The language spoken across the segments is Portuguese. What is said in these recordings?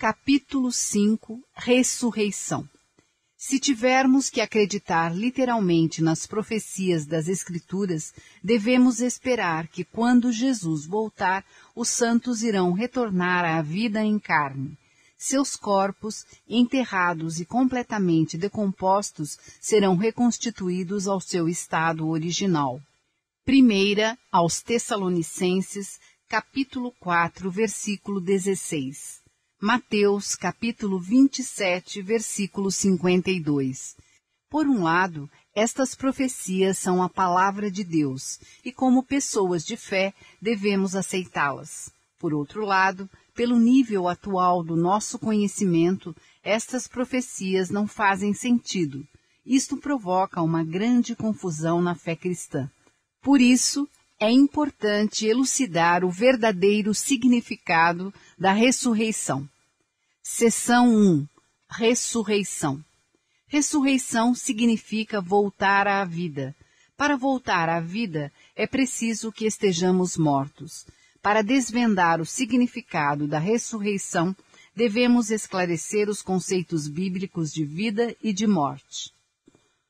Capítulo 5 Ressurreição Se tivermos que acreditar literalmente nas profecias das Escrituras, devemos esperar que quando Jesus voltar, os santos irão retornar à vida em carne. Seus corpos, enterrados e completamente decompostos, serão reconstituídos ao seu estado original. Primeira aos Tessalonicenses, capítulo 4, versículo 16. Mateus capítulo 27, versículo 52. Por um lado, estas profecias são a palavra de Deus e, como pessoas de fé, devemos aceitá-las. Por outro lado, pelo nível atual do nosso conhecimento, estas profecias não fazem sentido. Isto provoca uma grande confusão na fé cristã. Por isso, é importante elucidar o verdadeiro significado da ressurreição. Seção 1 Ressurreição Ressurreição significa voltar à vida. Para voltar à vida, é preciso que estejamos mortos. Para desvendar o significado da ressurreição, devemos esclarecer os conceitos bíblicos de vida e de morte.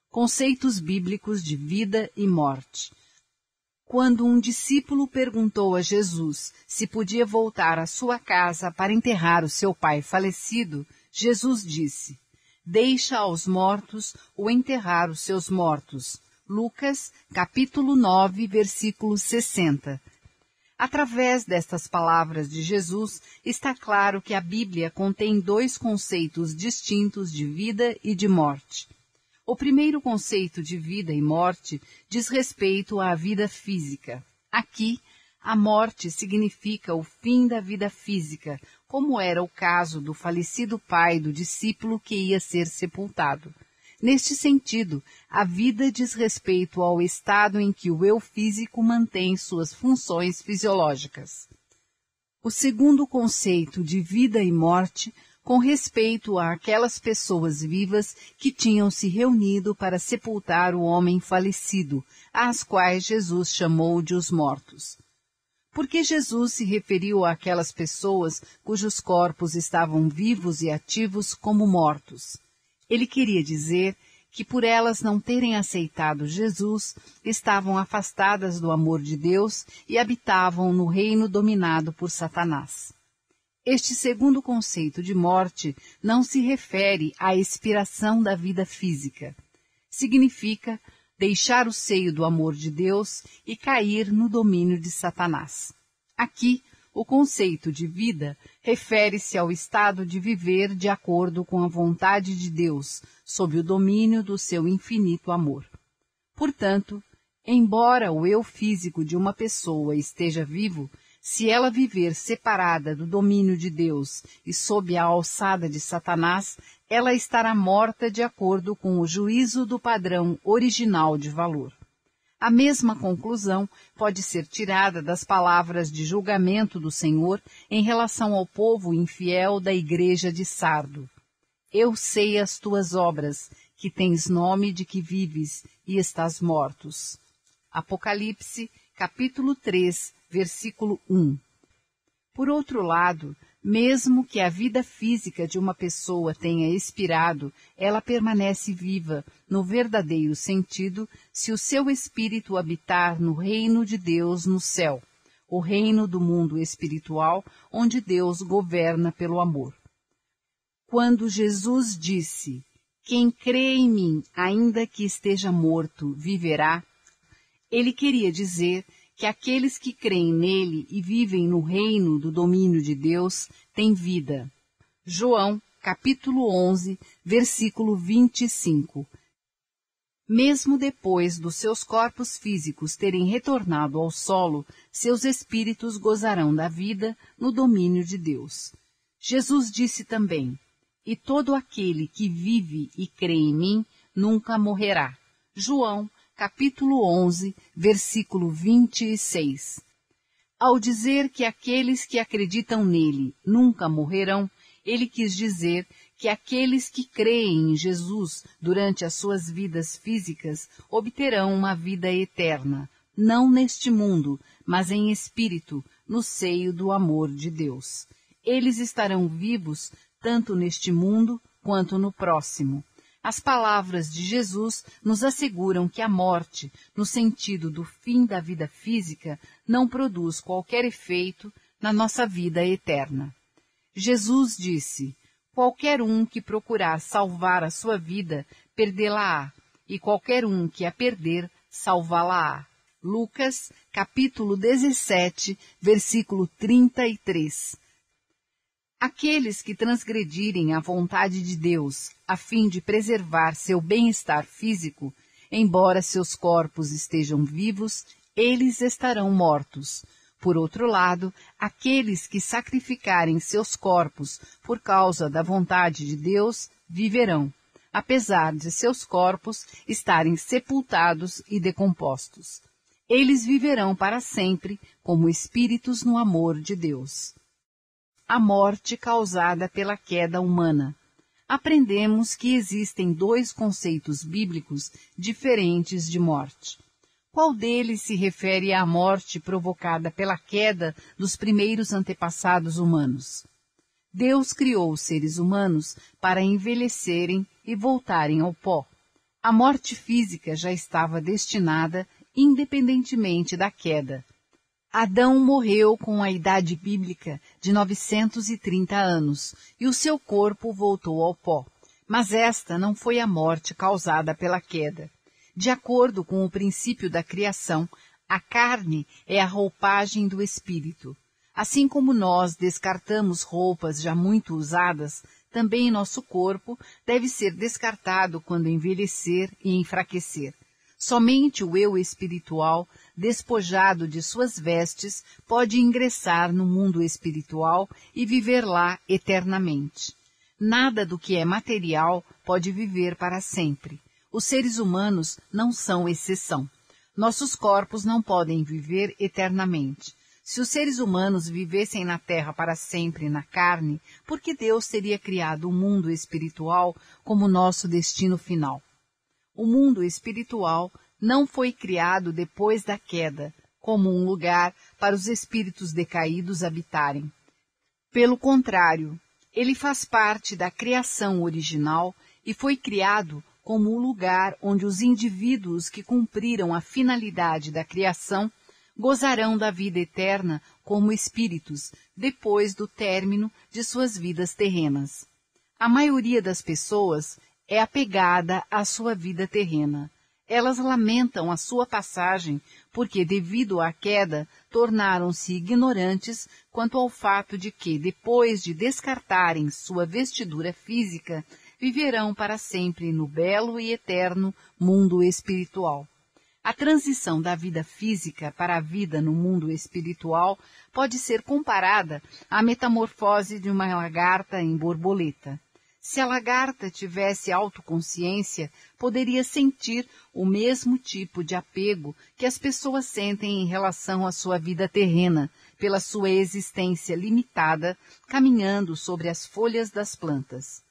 Conceitos bíblicos de vida e morte. Quando um discípulo perguntou a Jesus se podia voltar à sua casa para enterrar o seu pai falecido, Jesus disse: Deixa aos mortos o enterrar os seus mortos. Lucas, capítulo 9, versículo 60. Através destas palavras de Jesus, está claro que a Bíblia contém dois conceitos distintos de vida e de morte. O primeiro conceito de vida e morte diz respeito à vida física. Aqui, a morte significa o fim da vida física, como era o caso do falecido pai do discípulo que ia ser sepultado. Neste sentido, a vida diz respeito ao estado em que o eu físico mantém suas funções fisiológicas. O segundo conceito de vida e morte com respeito àquelas pessoas vivas que tinham se reunido para sepultar o homem falecido, às quais Jesus chamou de os mortos. Porque Jesus se referiu àquelas pessoas cujos corpos estavam vivos e ativos como mortos. Ele queria dizer que por elas não terem aceitado Jesus, estavam afastadas do amor de Deus e habitavam no reino dominado por Satanás. Este segundo conceito de morte não se refere à expiração da vida física. Significa deixar o seio do amor de Deus e cair no domínio de Satanás. Aqui, o conceito de vida refere-se ao estado de viver de acordo com a vontade de Deus, sob o domínio do seu infinito amor. Portanto, embora o eu físico de uma pessoa esteja vivo, se ela viver separada do domínio de Deus e sob a alçada de Satanás, ela estará morta de acordo com o juízo do padrão original de valor. A mesma conclusão pode ser tirada das palavras de julgamento do Senhor em relação ao povo infiel da igreja de Sardo. Eu sei as tuas obras, que tens nome de que vives e estás mortos. Apocalipse, capítulo 3, versículo 1. Por outro lado, mesmo que a vida física de uma pessoa tenha expirado, ela permanece viva, no verdadeiro sentido, se o seu espírito habitar no reino de Deus no céu, o reino do mundo espiritual, onde Deus governa pelo amor. Quando Jesus disse, Quem crê em mim, ainda que esteja morto, viverá, ele queria dizer que aqueles que creem nele e vivem no reino do domínio de Deus têm vida. João, capítulo 11, versículo 25. Mesmo depois dos seus corpos físicos terem retornado ao solo, seus espíritos gozarão da vida no domínio de Deus. Jesus disse também: E todo aquele que vive e crê em mim nunca morrerá. João, capítulo 11, versículo 26. Ao dizer que aqueles que acreditam nele nunca morrerão, ele quis dizer que aqueles que creem em Jesus durante as suas vidas físicas obterão uma vida eterna, não neste mundo, mas em espírito, no seio do amor de Deus. eles estarão vivos tanto neste mundo quanto no próximo. As palavras de Jesus nos asseguram que a morte, no sentido do fim da vida física, não produz qualquer efeito na nossa vida eterna. Jesus disse: Qualquer um que procurar salvar a sua vida, perdê-la-á, e qualquer um que a perder, salvá-la-á. Lucas, capítulo 17, versículo 33. Aqueles que transgredirem a vontade de Deus a fim de preservar seu bem-estar físico, embora seus corpos estejam vivos, eles estarão mortos. Por outro lado, aqueles que sacrificarem seus corpos por causa da vontade de Deus viverão, apesar de seus corpos estarem sepultados e decompostos. Eles viverão para sempre como espíritos no amor de Deus a morte causada pela queda humana. Aprendemos que existem dois conceitos bíblicos diferentes de morte. Qual deles se refere à morte provocada pela queda dos primeiros antepassados humanos? Deus criou os seres humanos para envelhecerem e voltarem ao pó. A morte física já estava destinada independentemente da queda. Adão morreu com a idade bíblica de 930 anos e o seu corpo voltou ao pó. Mas esta não foi a morte causada pela queda. De acordo com o princípio da criação, a carne é a roupagem do espírito. Assim como nós descartamos roupas já muito usadas, também nosso corpo deve ser descartado quando envelhecer e enfraquecer. Somente o eu espiritual despojado de suas vestes, pode ingressar no mundo espiritual e viver lá eternamente. Nada do que é material pode viver para sempre. Os seres humanos não são exceção. Nossos corpos não podem viver eternamente. Se os seres humanos vivessem na terra para sempre na carne, por que Deus teria criado o um mundo espiritual como nosso destino final? O mundo espiritual não foi criado depois da queda, como um lugar para os espíritos decaídos habitarem. Pelo contrário, ele faz parte da criação original e foi criado como o lugar onde os indivíduos que cumpriram a finalidade da criação gozarão da vida eterna como espíritos depois do término de suas vidas terrenas. A maioria das pessoas é apegada à sua vida terrena. Elas lamentam a sua passagem porque, devido à queda, tornaram-se ignorantes quanto ao fato de que, depois de descartarem sua vestidura física, viverão para sempre no belo e eterno mundo espiritual. A transição da vida física para a vida no mundo espiritual pode ser comparada à metamorfose de uma lagarta em borboleta. Se a lagarta tivesse autoconsciência, poderia sentir o mesmo tipo de apego que as pessoas sentem em relação à sua vida terrena, pela sua existência limitada, caminhando sobre as folhas das plantas.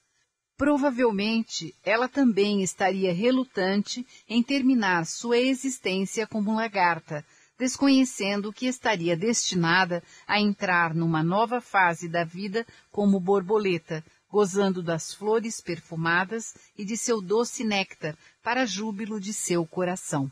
Provavelmente, ela também estaria relutante em terminar sua existência como lagarta, desconhecendo que estaria destinada a entrar numa nova fase da vida como borboleta, gozando das flores perfumadas e de seu doce néctar para júbilo de seu coração.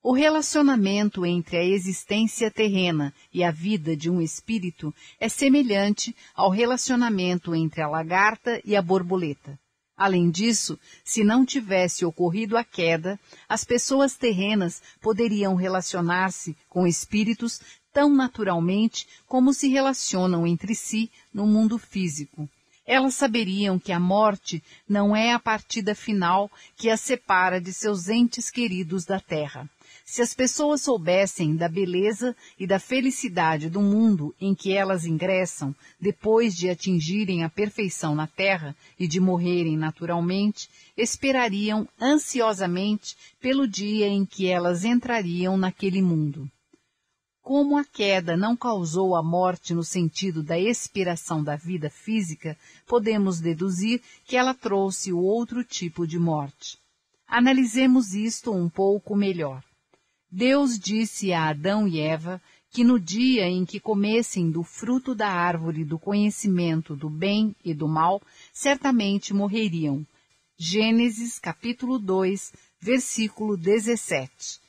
O relacionamento entre a existência terrena e a vida de um espírito é semelhante ao relacionamento entre a lagarta e a borboleta. Além disso, se não tivesse ocorrido a queda, as pessoas terrenas poderiam relacionar-se com espíritos tão naturalmente como se relacionam entre si no mundo físico. Elas saberiam que a morte não é a partida final que as separa de seus entes queridos da terra. Se as pessoas soubessem da beleza e da felicidade do mundo em que elas ingressam depois de atingirem a perfeição na terra e de morrerem naturalmente, esperariam ansiosamente pelo dia em que elas entrariam naquele mundo. Como a queda não causou a morte no sentido da expiração da vida física, podemos deduzir que ela trouxe outro tipo de morte. Analisemos isto um pouco melhor. Deus disse a Adão e Eva que no dia em que comessem do fruto da árvore do conhecimento do bem e do mal, certamente morreriam. Gênesis capítulo 2, versículo 17.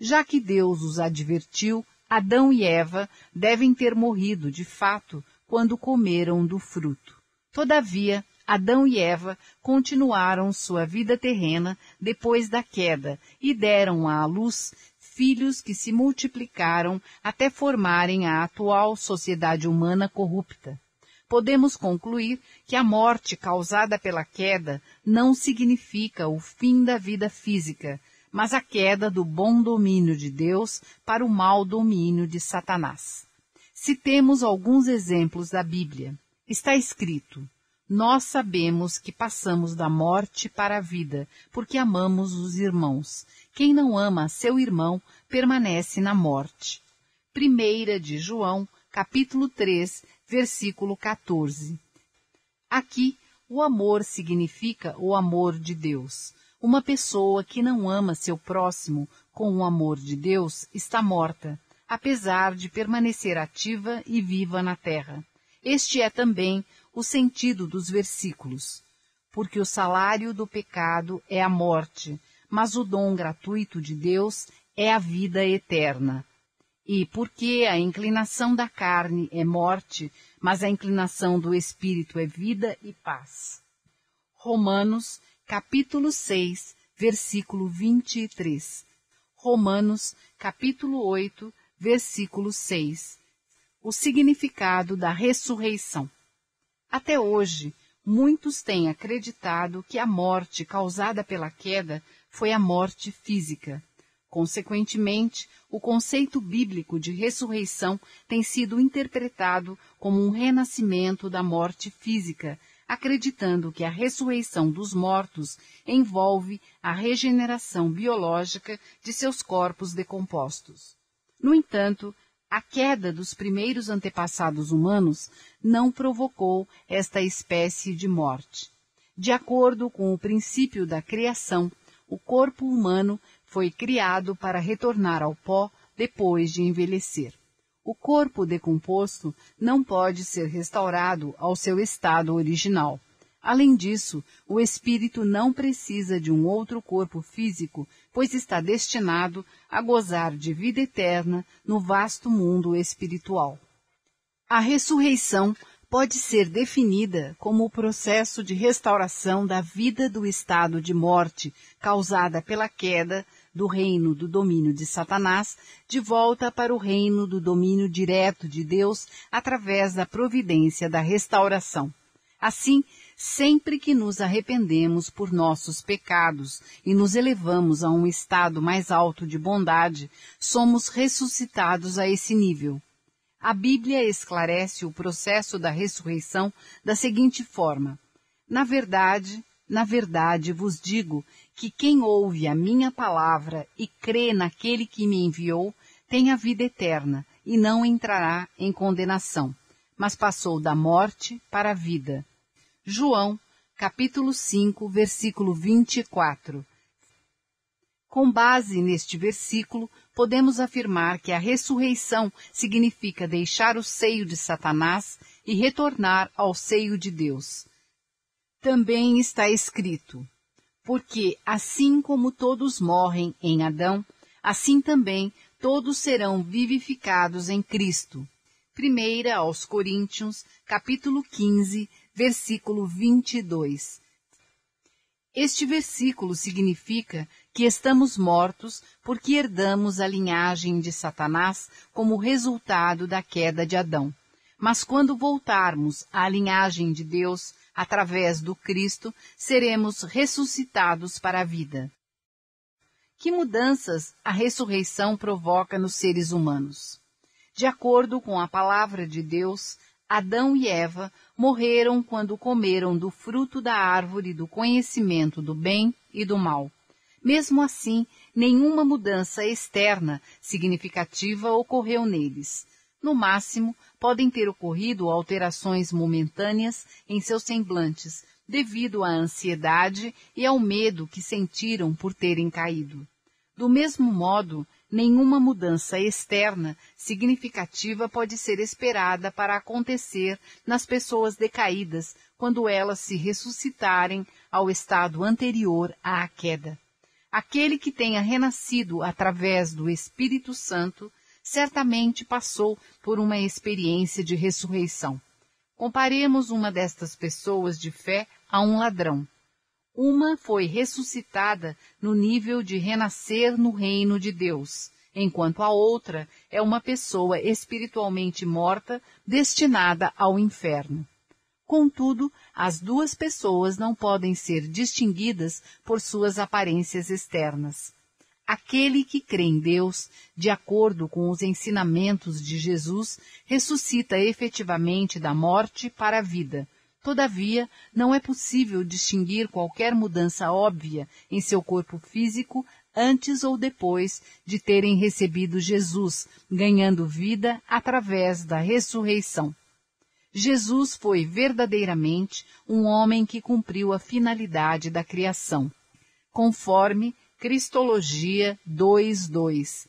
Já que Deus os advertiu, Adão e Eva devem ter morrido de fato quando comeram do fruto. Todavia, Adão e Eva continuaram sua vida terrena depois da queda e deram à luz filhos que se multiplicaram até formarem a atual sociedade humana corrupta. Podemos concluir que a morte causada pela queda não significa o fim da vida física, mas a queda do bom domínio de Deus para o mau domínio de Satanás. Citemos alguns exemplos da Bíblia. Está escrito: nós sabemos que passamos da morte para a vida, porque amamos os irmãos. Quem não ama seu irmão permanece na morte. Primeira de João, capítulo 3, versículo 14. Aqui, o amor significa o amor de Deus. Uma pessoa que não ama seu próximo com o amor de Deus está morta, apesar de permanecer ativa e viva na terra. Este é também o sentido dos versículos. Porque o salário do pecado é a morte, mas o dom gratuito de Deus é a vida eterna. E porque a inclinação da carne é morte, mas a inclinação do espírito é vida e paz. Romanos, capítulo 6, versículo 23. Romanos, capítulo 8, versículo 6. O significado da ressurreição. Até hoje, muitos têm acreditado que a morte causada pela queda foi a morte física. Consequentemente, o conceito bíblico de ressurreição tem sido interpretado como um renascimento da morte física, acreditando que a ressurreição dos mortos envolve a regeneração biológica de seus corpos decompostos. No entanto, a queda dos primeiros antepassados humanos não provocou esta espécie de morte. De acordo com o princípio da criação, o corpo humano foi criado para retornar ao pó depois de envelhecer. O corpo decomposto não pode ser restaurado ao seu estado original. Além disso, o espírito não precisa de um outro corpo físico, pois está destinado a gozar de vida eterna no vasto mundo espiritual. A ressurreição pode ser definida como o processo de restauração da vida do estado de morte causada pela queda do reino do domínio de Satanás de volta para o reino do domínio direto de Deus através da providência da restauração. Assim, sempre que nos arrependemos por nossos pecados e nos elevamos a um estado mais alto de bondade, somos ressuscitados a esse nível. A Bíblia esclarece o processo da ressurreição da seguinte forma: Na verdade, na verdade vos digo que quem ouve a minha palavra e crê naquele que me enviou tem a vida eterna e não entrará em condenação, mas passou da morte para a vida. João, capítulo 5, versículo 24. Com base neste versículo, podemos afirmar que a ressurreição significa deixar o seio de Satanás e retornar ao seio de Deus. Também está escrito: Porque assim como todos morrem em Adão, assim também todos serão vivificados em Cristo. Primeira aos Coríntios, capítulo 15, versículo 22. Este versículo significa que estamos mortos porque herdamos a linhagem de Satanás como resultado da queda de Adão. Mas quando voltarmos à linhagem de Deus, através do Cristo, seremos ressuscitados para a vida. Que mudanças a ressurreição provoca nos seres humanos? De acordo com a palavra de Deus, Adão e Eva morreram quando comeram do fruto da árvore do conhecimento do bem e do mal. Mesmo assim, nenhuma mudança externa significativa ocorreu neles. No máximo, podem ter ocorrido alterações momentâneas em seus semblantes, devido à ansiedade e ao medo que sentiram por terem caído. Do mesmo modo, nenhuma mudança externa significativa pode ser esperada para acontecer nas pessoas decaídas quando elas se ressuscitarem ao estado anterior à queda. Aquele que tenha renascido através do Espírito Santo certamente passou por uma experiência de ressurreição. Comparemos uma destas pessoas de fé a um ladrão. Uma foi ressuscitada no nível de renascer no reino de Deus, enquanto a outra é uma pessoa espiritualmente morta destinada ao inferno. Contudo, as duas pessoas não podem ser distinguidas por suas aparências externas. Aquele que crê em Deus, de acordo com os ensinamentos de Jesus, ressuscita efetivamente da morte para a vida, Todavia, não é possível distinguir qualquer mudança óbvia em seu corpo físico antes ou depois de terem recebido Jesus, ganhando vida através da ressurreição. Jesus foi verdadeiramente um homem que cumpriu a finalidade da criação, conforme Cristologia 2.2.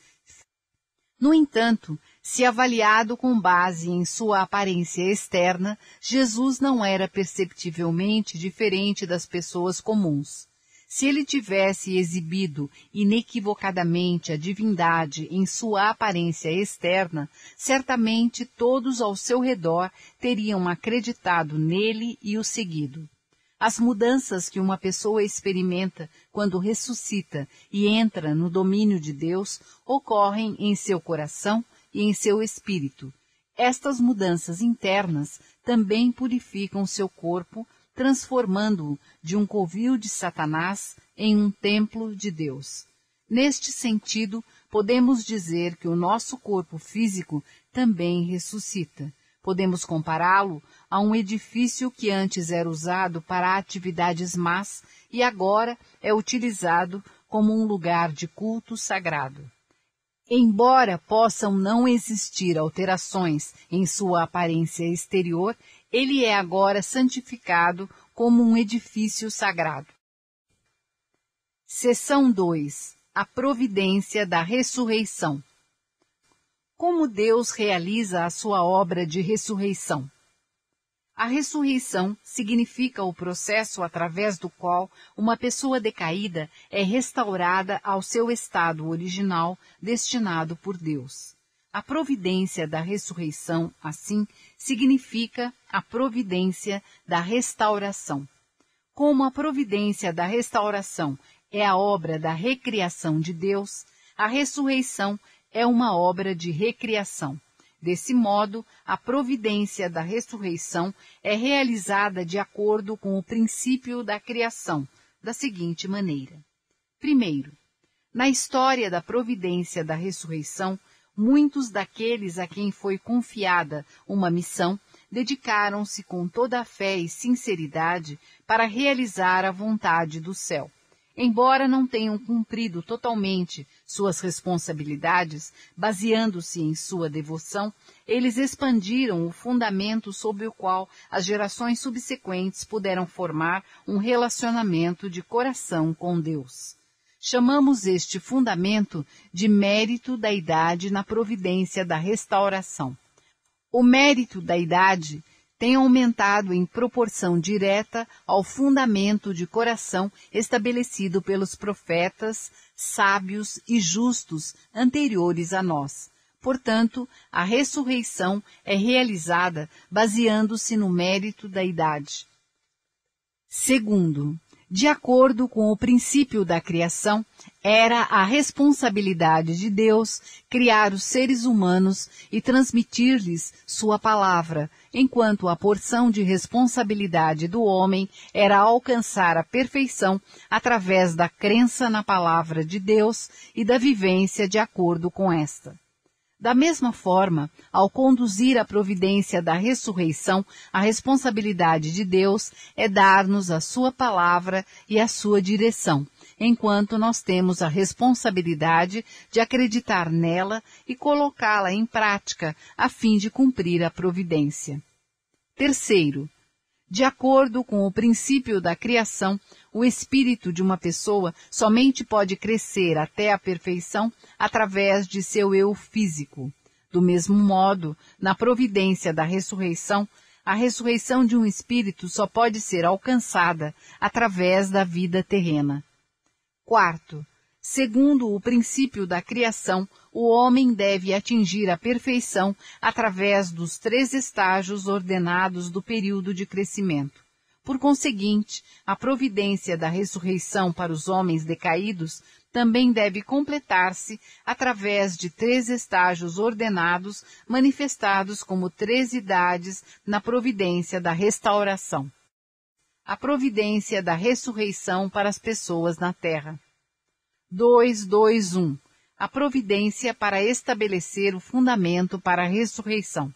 No entanto, se avaliado com base em sua aparência externa, Jesus não era perceptivelmente diferente das pessoas comuns. Se ele tivesse exibido inequivocadamente a divindade em sua aparência externa, certamente todos ao seu redor teriam acreditado nele e o seguido. As mudanças que uma pessoa experimenta quando ressuscita e entra no domínio de Deus ocorrem em seu coração e em seu espírito. Estas mudanças internas também purificam seu corpo, transformando-o de um covil de Satanás em um templo de Deus. Neste sentido, podemos dizer que o nosso corpo físico também ressuscita. Podemos compará-lo a um edifício que antes era usado para atividades más e agora é utilizado como um lugar de culto sagrado. Embora possam não existir alterações em sua aparência exterior, ele é agora santificado como um edifício sagrado. Seção 2 A providência da ressurreição. Como Deus realiza a sua obra de ressurreição? A ressurreição significa o processo através do qual uma pessoa decaída é restaurada ao seu estado original destinado por Deus. A providência da ressurreição, assim, significa a providência da restauração. Como a providência da restauração é a obra da recriação de Deus, a ressurreição é uma obra de recriação. Desse modo, a providência da ressurreição é realizada de acordo com o princípio da criação, da seguinte maneira. Primeiro, na história da providência da ressurreição, muitos daqueles a quem foi confiada uma missão dedicaram-se com toda a fé e sinceridade para realizar a vontade do céu. Embora não tenham cumprido totalmente suas responsabilidades, baseando-se em sua devoção, eles expandiram o fundamento sobre o qual as gerações subsequentes puderam formar um relacionamento de coração com Deus. Chamamos este fundamento de mérito da idade na providência da restauração. O mérito da idade tem aumentado em proporção direta ao fundamento de coração estabelecido pelos profetas, sábios e justos anteriores a nós. Portanto, a ressurreição é realizada baseando-se no mérito da idade. Segundo, de acordo com o princípio da criação, era a responsabilidade de Deus criar os seres humanos e transmitir-lhes sua palavra, enquanto a porção de responsabilidade do homem era alcançar a perfeição através da crença na palavra de Deus e da vivência de acordo com esta. Da mesma forma, ao conduzir a providência da ressurreição, a responsabilidade de Deus é dar-nos a sua palavra e a sua direção, enquanto nós temos a responsabilidade de acreditar nela e colocá-la em prática a fim de cumprir a providência. Terceiro, De acordo com o princípio da criação, o espírito de uma pessoa somente pode crescer até a perfeição através de seu eu físico. Do mesmo modo, na providência da ressurreição, a ressurreição de um espírito só pode ser alcançada através da vida terrena. Quarto, segundo o princípio da criação, o homem deve atingir a perfeição através dos três estágios ordenados do período de crescimento. Por conseguinte, a providência da ressurreição para os homens decaídos também deve completar-se através de três estágios ordenados manifestados como três idades na providência da restauração. A providência da ressurreição para as pessoas na terra. 221. A providência para estabelecer o fundamento para a ressurreição.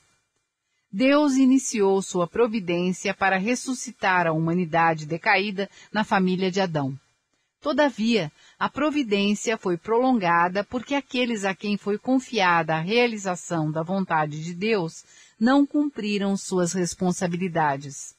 Deus iniciou sua providência para ressuscitar a humanidade decaída na família de Adão. Todavia, a providência foi prolongada porque aqueles a quem foi confiada a realização da vontade de Deus não cumpriram suas responsabilidades.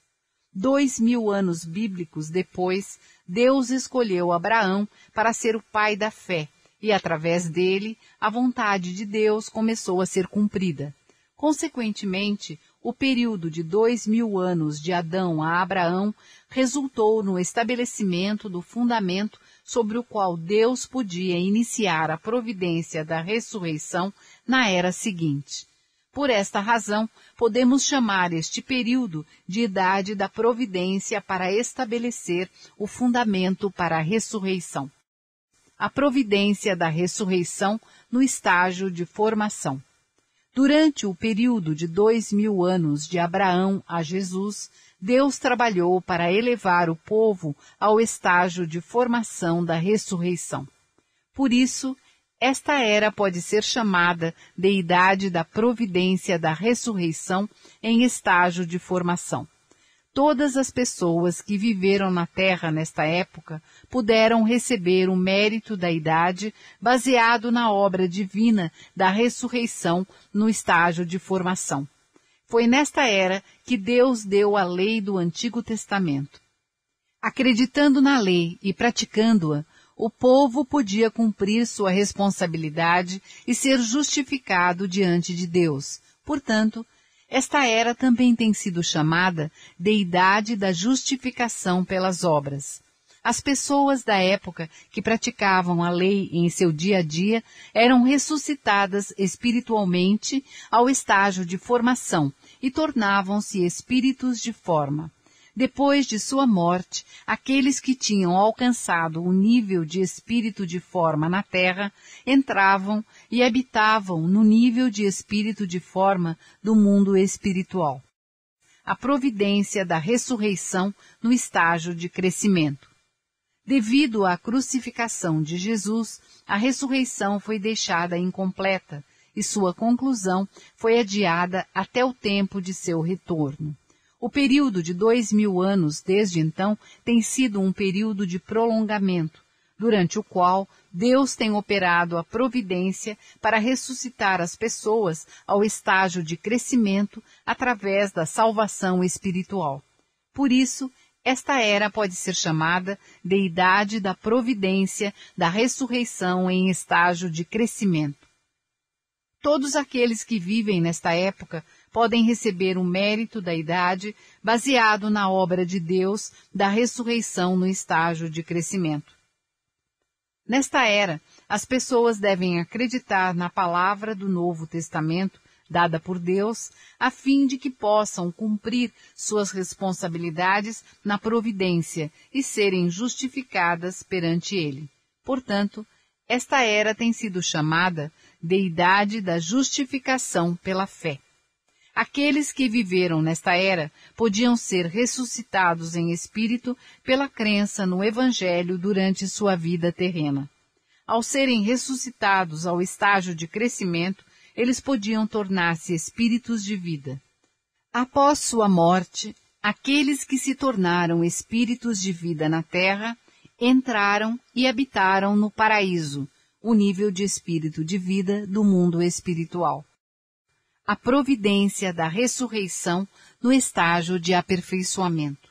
Dois mil anos bíblicos depois, Deus escolheu Abraão para ser o pai da fé, e através dele, a vontade de Deus começou a ser cumprida. Consequentemente, o período de dois mil anos de Adão a Abraão resultou no estabelecimento do fundamento sobre o qual Deus podia iniciar a providência da ressurreição na era seguinte. Por esta razão, podemos chamar este período de idade da providência para estabelecer o fundamento para a ressurreição. A providência da ressurreição no estágio de formação. Durante o período de dois mil anos de Abraão a Jesus, Deus trabalhou para elevar o povo ao estágio de formação da ressurreição. Por isso, esta era pode ser chamada de idade da providência da ressurreição em estágio de formação. Todas as pessoas que viveram na terra nesta época puderam receber o mérito da idade baseado na obra divina da ressurreição no estágio de formação. Foi nesta era que Deus deu a lei do Antigo Testamento. Acreditando na lei e praticando-a, o povo podia cumprir sua responsabilidade e ser justificado diante de Deus. Portanto, esta era também tem sido chamada de idade da justificação pelas obras. As pessoas da época que praticavam a lei em seu dia a dia eram ressuscitadas espiritualmente ao estágio de formação e tornavam-se espíritos de forma. Depois de sua morte, aqueles que tinham alcançado o nível de espírito de forma na terra entravam e habitavam no nível de espírito de forma do mundo espiritual. A providência da ressurreição no estágio de crescimento. Devido à crucificação de Jesus, a ressurreição foi deixada incompleta e sua conclusão foi adiada até o tempo de seu retorno. O período de dois mil anos desde então tem sido um período de prolongamento, durante o qual Deus tem operado a providência para ressuscitar as pessoas ao estágio de crescimento através da salvação espiritual. Por isso, esta era pode ser chamada de idade da providência da ressurreição em estágio de crescimento. Todos aqueles que vivem nesta época podem receber o mérito da idade baseado na obra de Deus da ressurreição no estágio de crescimento. Nesta era, as pessoas devem acreditar na palavra do Novo Testamento dada por Deus, a fim de que possam cumprir suas responsabilidades na providência e serem justificadas perante Ele. Portanto, esta era tem sido chamada de idade da justificação pela fé. Aqueles que viveram nesta era podiam ser ressuscitados em espírito pela crença no Evangelho durante sua vida terrena. Ao serem ressuscitados ao estágio de crescimento, eles podiam tornar-se espíritos de vida. Após sua morte, aqueles que se tornaram espíritos de vida na terra entraram e habitaram no paraíso, o nível de espírito de vida do mundo espiritual. A providência da ressurreição no estágio de aperfeiçoamento.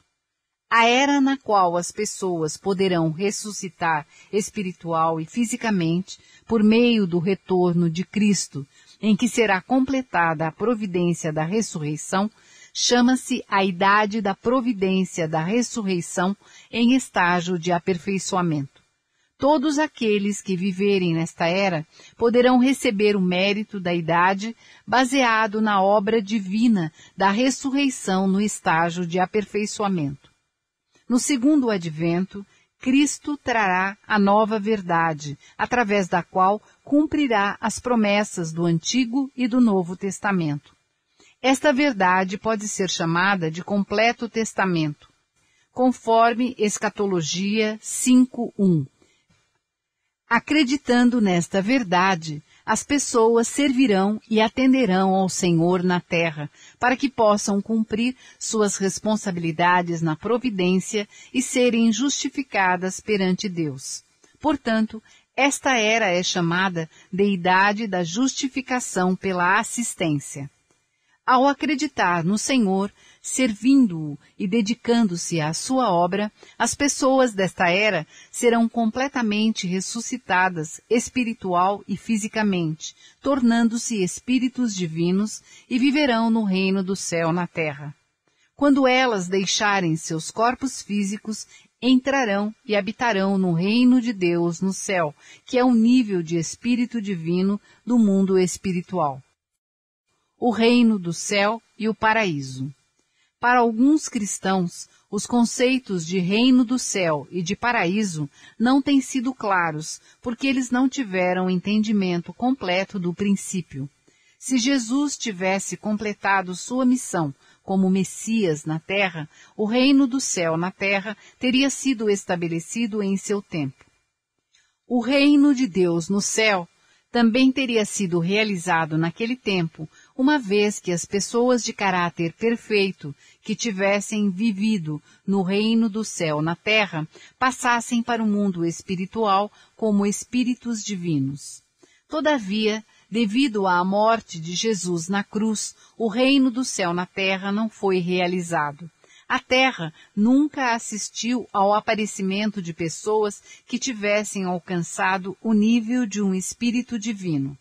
A era na qual as pessoas poderão ressuscitar espiritual e fisicamente por meio do retorno de Cristo, em que será completada a providência da ressurreição, chama-se a idade da providência da ressurreição em estágio de aperfeiçoamento. Todos aqueles que viverem nesta era poderão receber o mérito da idade baseado na obra divina da ressurreição no estágio de aperfeiçoamento. No segundo advento, Cristo trará a nova verdade, através da qual cumprirá as promessas do Antigo e do Novo Testamento. Esta verdade pode ser chamada de completo testamento, conforme Escatologia 5.1. Acreditando nesta verdade, as pessoas servirão e atenderão ao Senhor na terra, para que possam cumprir suas responsabilidades na providência e serem justificadas perante Deus. Portanto, esta era é chamada de idade da justificação pela assistência. Ao acreditar no Senhor, servindo-o e dedicando-se à sua obra, as pessoas desta era serão completamente ressuscitadas espiritual e fisicamente, tornando-se espíritos divinos e viverão no reino do céu na terra. Quando elas deixarem seus corpos físicos, entrarão e habitarão no reino de Deus no céu, que é o nível de espírito divino do mundo espiritual o reino do céu e o paraíso. Para alguns cristãos, os conceitos de reino do céu e de paraíso não têm sido claros, porque eles não tiveram entendimento completo do princípio. Se Jesus tivesse completado sua missão como Messias na terra, o reino do céu na terra teria sido estabelecido em seu tempo. O reino de Deus no céu também teria sido realizado naquele tempo, uma vez que as pessoas de caráter perfeito que tivessem vivido no reino do céu na terra passassem para o mundo espiritual como espíritos divinos. Todavia, devido à morte de Jesus na cruz, o reino do céu na terra não foi realizado. A Terra nunca assistiu ao aparecimento de pessoas que tivessem alcançado o nível de um espírito divino.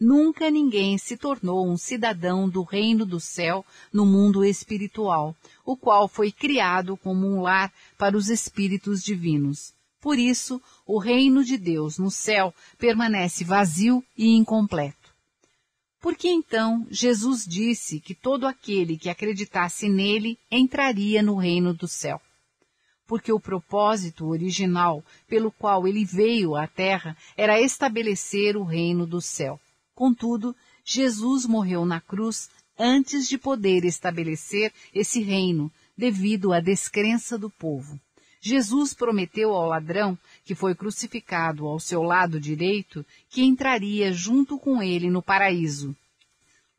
Nunca ninguém se tornou um cidadão do reino do céu no mundo espiritual, o qual foi criado como um lar para os espíritos divinos. Por isso, o reino de Deus no céu permanece vazio e incompleto. Por que então Jesus disse que todo aquele que acreditasse nele entraria no reino do céu? Porque o propósito original pelo qual ele veio à terra era estabelecer o reino do céu. Contudo, Jesus morreu na cruz antes de poder estabelecer esse reino, devido à descrença do povo. Jesus prometeu ao ladrão, que foi crucificado ao seu lado direito, que entraria junto com ele no paraíso.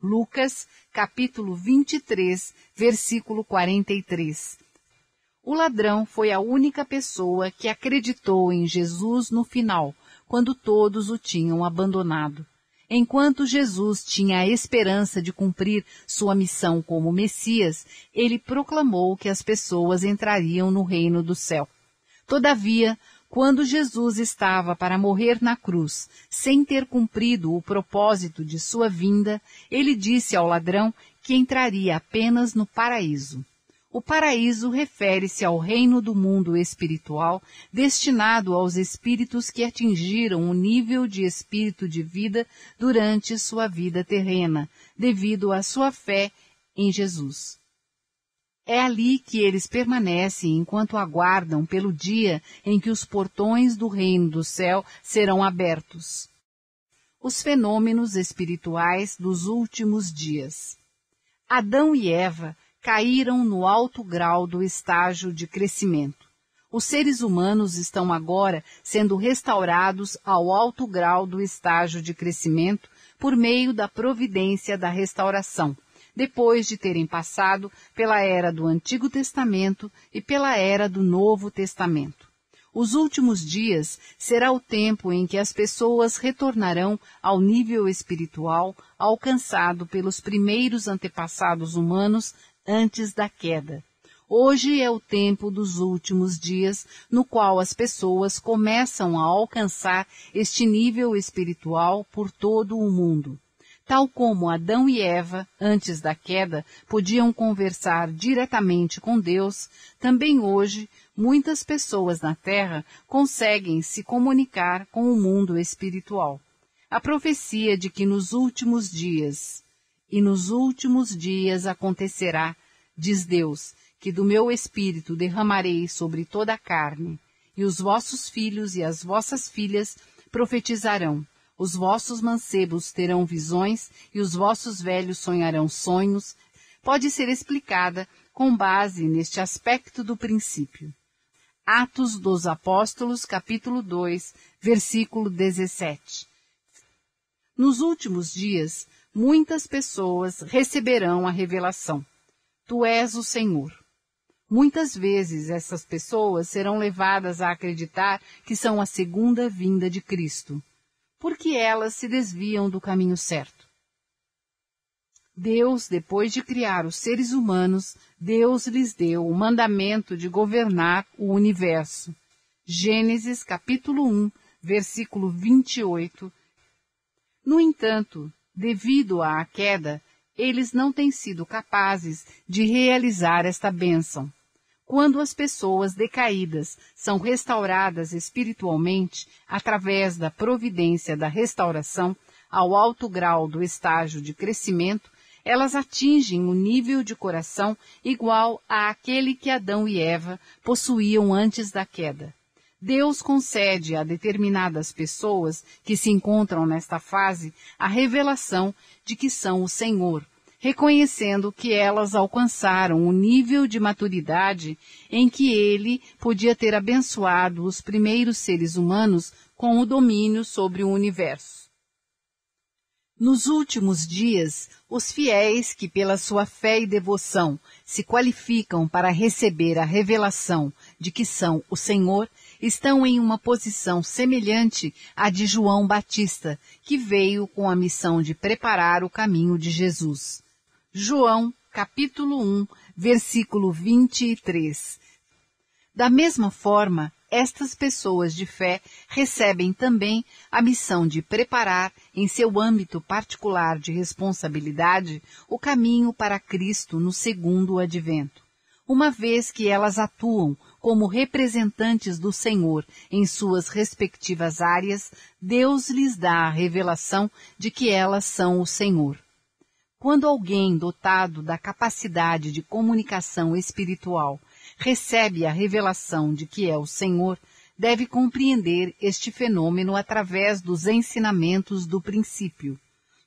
Lucas, capítulo 23, versículo 43. O ladrão foi a única pessoa que acreditou em Jesus no final, quando todos o tinham abandonado. Enquanto Jesus tinha a esperança de cumprir sua missão como Messias, ele proclamou que as pessoas entrariam no reino do céu. Todavia, quando Jesus estava para morrer na cruz, sem ter cumprido o propósito de sua vinda, ele disse ao ladrão que entraria apenas no paraíso. O paraíso refere-se ao reino do mundo espiritual, destinado aos espíritos que atingiram o nível de espírito de vida durante sua vida terrena, devido à sua fé em Jesus. É ali que eles permanecem enquanto aguardam pelo dia em que os portões do reino do céu serão abertos. Os fenômenos espirituais dos últimos dias. Adão e Eva caíram no alto grau do estágio de crescimento. Os seres humanos estão agora sendo restaurados ao alto grau do estágio de crescimento por meio da providência da restauração, depois de terem passado pela era do Antigo Testamento e pela era do Novo Testamento. Os últimos dias será o tempo em que as pessoas retornarão ao nível espiritual alcançado pelos primeiros antepassados humanos antes da queda. Hoje é o tempo dos últimos dias, no qual as pessoas começam a alcançar este nível espiritual por todo o mundo. Tal como Adão e Eva, antes da queda, podiam conversar diretamente com Deus, também hoje muitas pessoas na Terra conseguem se comunicar com o mundo espiritual. A profecia de que nos últimos dias, e nos últimos dias acontecerá, diz Deus, que do meu espírito derramarei sobre toda a carne, e os vossos filhos e as vossas filhas profetizarão os vossos mancebos terão visões e os vossos velhos sonharão sonhos, pode ser explicada com base neste aspecto do princípio. Atos dos Apóstolos, capítulo 2, versículo 17. Nos últimos dias, muitas pessoas receberão a revelação. Tu és o Senhor. Muitas vezes essas pessoas serão levadas a acreditar que são a segunda vinda de Cristo porque elas se desviam do caminho certo. Deus, depois de criar os seres humanos, Deus lhes deu o mandamento de governar o universo. Gênesis capítulo 1, versículo 28. No entanto, devido à queda, eles não têm sido capazes de realizar esta bênção. Quando as pessoas decaídas são restauradas espiritualmente através da providência da restauração ao alto grau do estágio de crescimento, elas atingem um nível de coração igual àquele que Adão e Eva possuíam antes da queda. Deus concede a determinadas pessoas que se encontram nesta fase a revelação de que são o Senhor, reconhecendo que elas alcançaram o nível de maturidade em que ele podia ter abençoado os primeiros seres humanos com o domínio sobre o universo. Nos últimos dias, os fiéis que pela sua fé e devoção se qualificam para receber a revelação de que são o Senhor, estão em uma posição semelhante à de João Batista, que veio com a missão de preparar o caminho de Jesus. João, capítulo 1, versículo 23. Da mesma forma, estas pessoas de fé recebem também a missão de preparar, em seu âmbito particular de responsabilidade, o caminho para Cristo no segundo advento. Uma vez que elas atuam como representantes do Senhor em suas respectivas áreas, Deus lhes dá a revelação de que elas são o Senhor. Quando alguém dotado da capacidade de comunicação espiritual recebe a revelação de que é o Senhor, deve compreender este fenômeno através dos ensinamentos do princípio.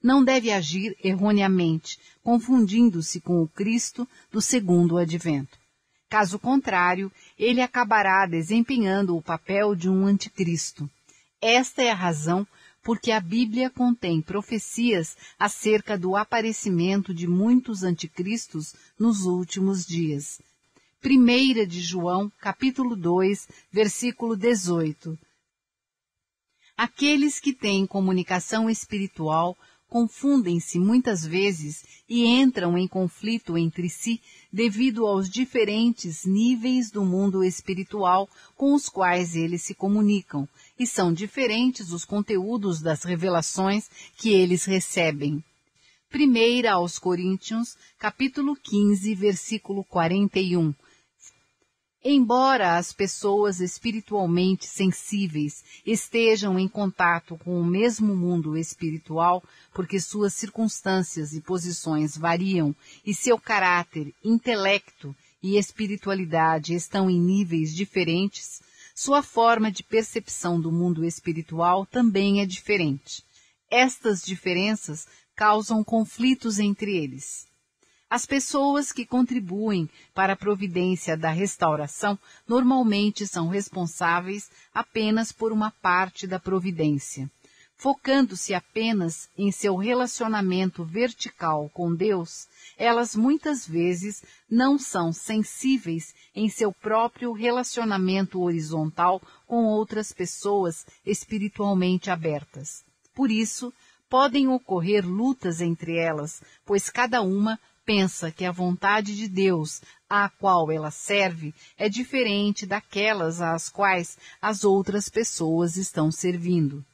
Não deve agir erroneamente, confundindo-se com o Cristo do segundo advento. Caso contrário, ele acabará desempenhando o papel de um anticristo. Esta é a razão porque a Bíblia contém profecias acerca do aparecimento de muitos anticristos nos últimos dias. Primeira de João, capítulo 2, versículo 18. Aqueles que têm comunicação espiritual confundem-se muitas vezes e entram em conflito entre si devido aos diferentes níveis do mundo espiritual com os quais eles se comunicam, e são diferentes os conteúdos das revelações que eles recebem. Primeira aos Coríntios, capítulo 15, versículo 41. Embora as pessoas espiritualmente sensíveis estejam em contato com o mesmo mundo espiritual, porque suas circunstâncias e posições variam e seu caráter, intelecto e espiritualidade estão em níveis diferentes, sua forma de percepção do mundo espiritual também é diferente. Estas diferenças causam conflitos entre eles. As pessoas que contribuem para a providência da restauração normalmente são responsáveis apenas por uma parte da providência. Focando-se apenas em seu relacionamento vertical com Deus, elas muitas vezes não são sensíveis em seu próprio relacionamento horizontal com outras pessoas espiritualmente abertas. Por isso, podem ocorrer lutas entre elas, pois cada uma pensa que a vontade de Deus, à qual ela serve, é diferente daquelas às quais as outras pessoas estão servindo.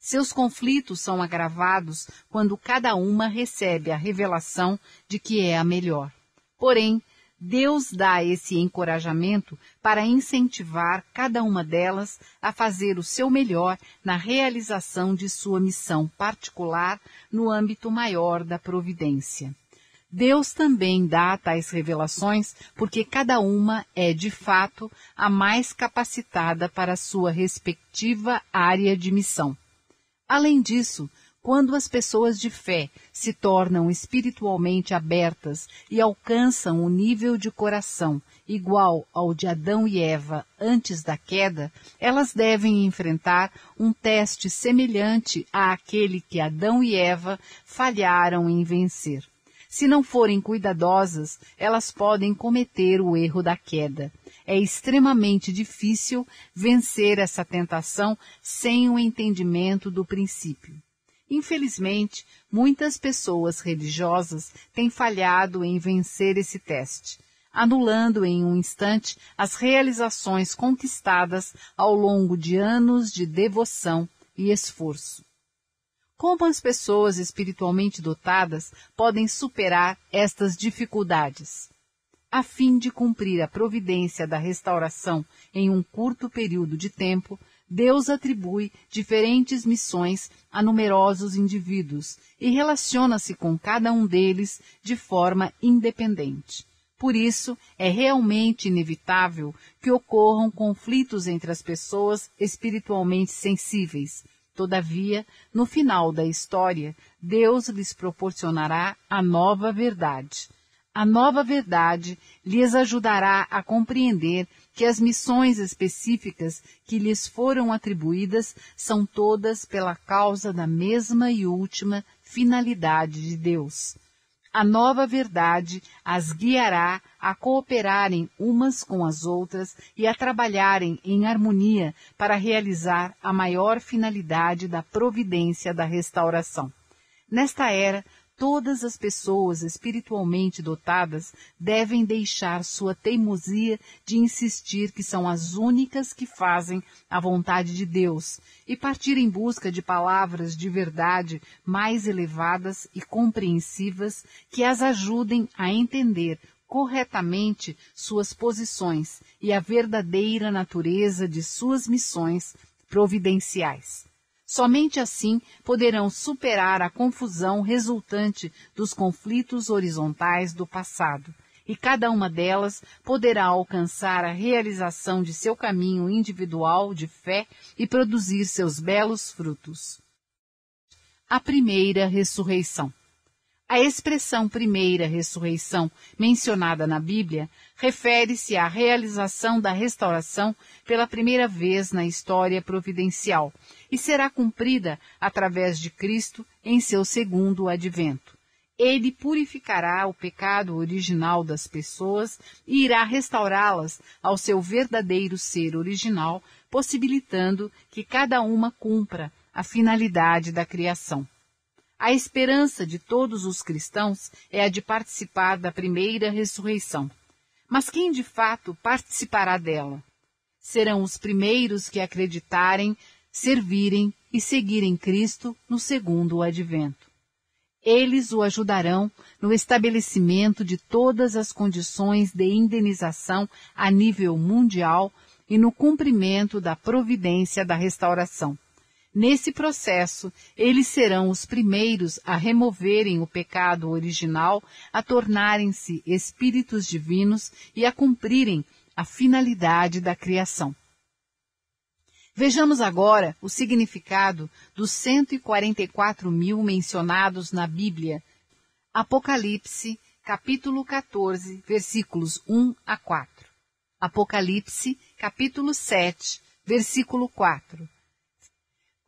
Seus conflitos são agravados quando cada uma recebe a revelação de que é a melhor. Porém, Deus dá esse encorajamento para incentivar cada uma delas a fazer o seu melhor na realização de sua missão particular no âmbito maior da providência. Deus também dá tais revelações porque cada uma é, de fato, a mais capacitada para sua respectiva área de missão. Além disso, quando as pessoas de fé se tornam espiritualmente abertas e alcançam o nível de coração igual ao de Adão e Eva antes da queda, elas devem enfrentar um teste semelhante àquele que Adão e Eva falharam em vencer. Se não forem cuidadosas, elas podem cometer o erro da queda. É extremamente difícil vencer essa tentação sem o entendimento do princípio. Infelizmente, muitas pessoas religiosas têm falhado em vencer esse teste, anulando em um instante as realizações conquistadas ao longo de anos de devoção e esforço. Como as pessoas espiritualmente dotadas podem superar estas dificuldades? A fim de cumprir a providência da restauração em um curto período de tempo, Deus atribui diferentes missões a numerosos indivíduos e relaciona-se com cada um deles de forma independente. Por isso, é realmente inevitável que ocorram conflitos entre as pessoas espiritualmente sensíveis. Todavia, no final da história, Deus lhes proporcionará a nova verdade. A nova verdade lhes ajudará a compreender que as missões específicas que lhes foram atribuídas são todas pela causa da mesma e última finalidade de Deus. A nova verdade as guiará a cooperarem umas com as outras e a trabalharem em harmonia para realizar a maior finalidade da providência da restauração. Nesta era, todas as pessoas espiritualmente dotadas devem deixar sua teimosia de insistir que são as únicas que fazem a vontade de Deus e partir em busca de palavras de verdade mais elevadas e compreensivas que as ajudem a entender corretamente suas posições e a verdadeira natureza de suas missões providenciais. Somente assim poderão superar a confusão resultante dos conflitos horizontais do passado, e cada uma delas poderá alcançar a realização de seu caminho individual de fé e produzir seus belos frutos. A primeira ressurreição. A expressão primeira ressurreição mencionada na Bíblia refere-se à realização da restauração pela primeira vez na história providencial e será cumprida através de Cristo em seu segundo advento. Ele purificará o pecado original das pessoas e irá restaurá-las ao seu verdadeiro ser original, possibilitando que cada uma cumpra a finalidade da criação. A esperança de todos os cristãos é a de participar da primeira ressurreição. Mas quem de fato participará dela? Serão os primeiros que acreditarem, servirem e seguirem Cristo no segundo advento. Eles o ajudarão no estabelecimento de todas as condições de indenização a nível mundial e no cumprimento da providência da restauração. Nesse processo, eles serão os primeiros a removerem o pecado original, a tornarem-se espíritos divinos e a cumprirem a finalidade da criação. Vejamos agora o significado dos 144 mil mencionados na Bíblia. Apocalipse, capítulo 14, versículos 1 a 4. Apocalipse, capítulo 7, versículo 4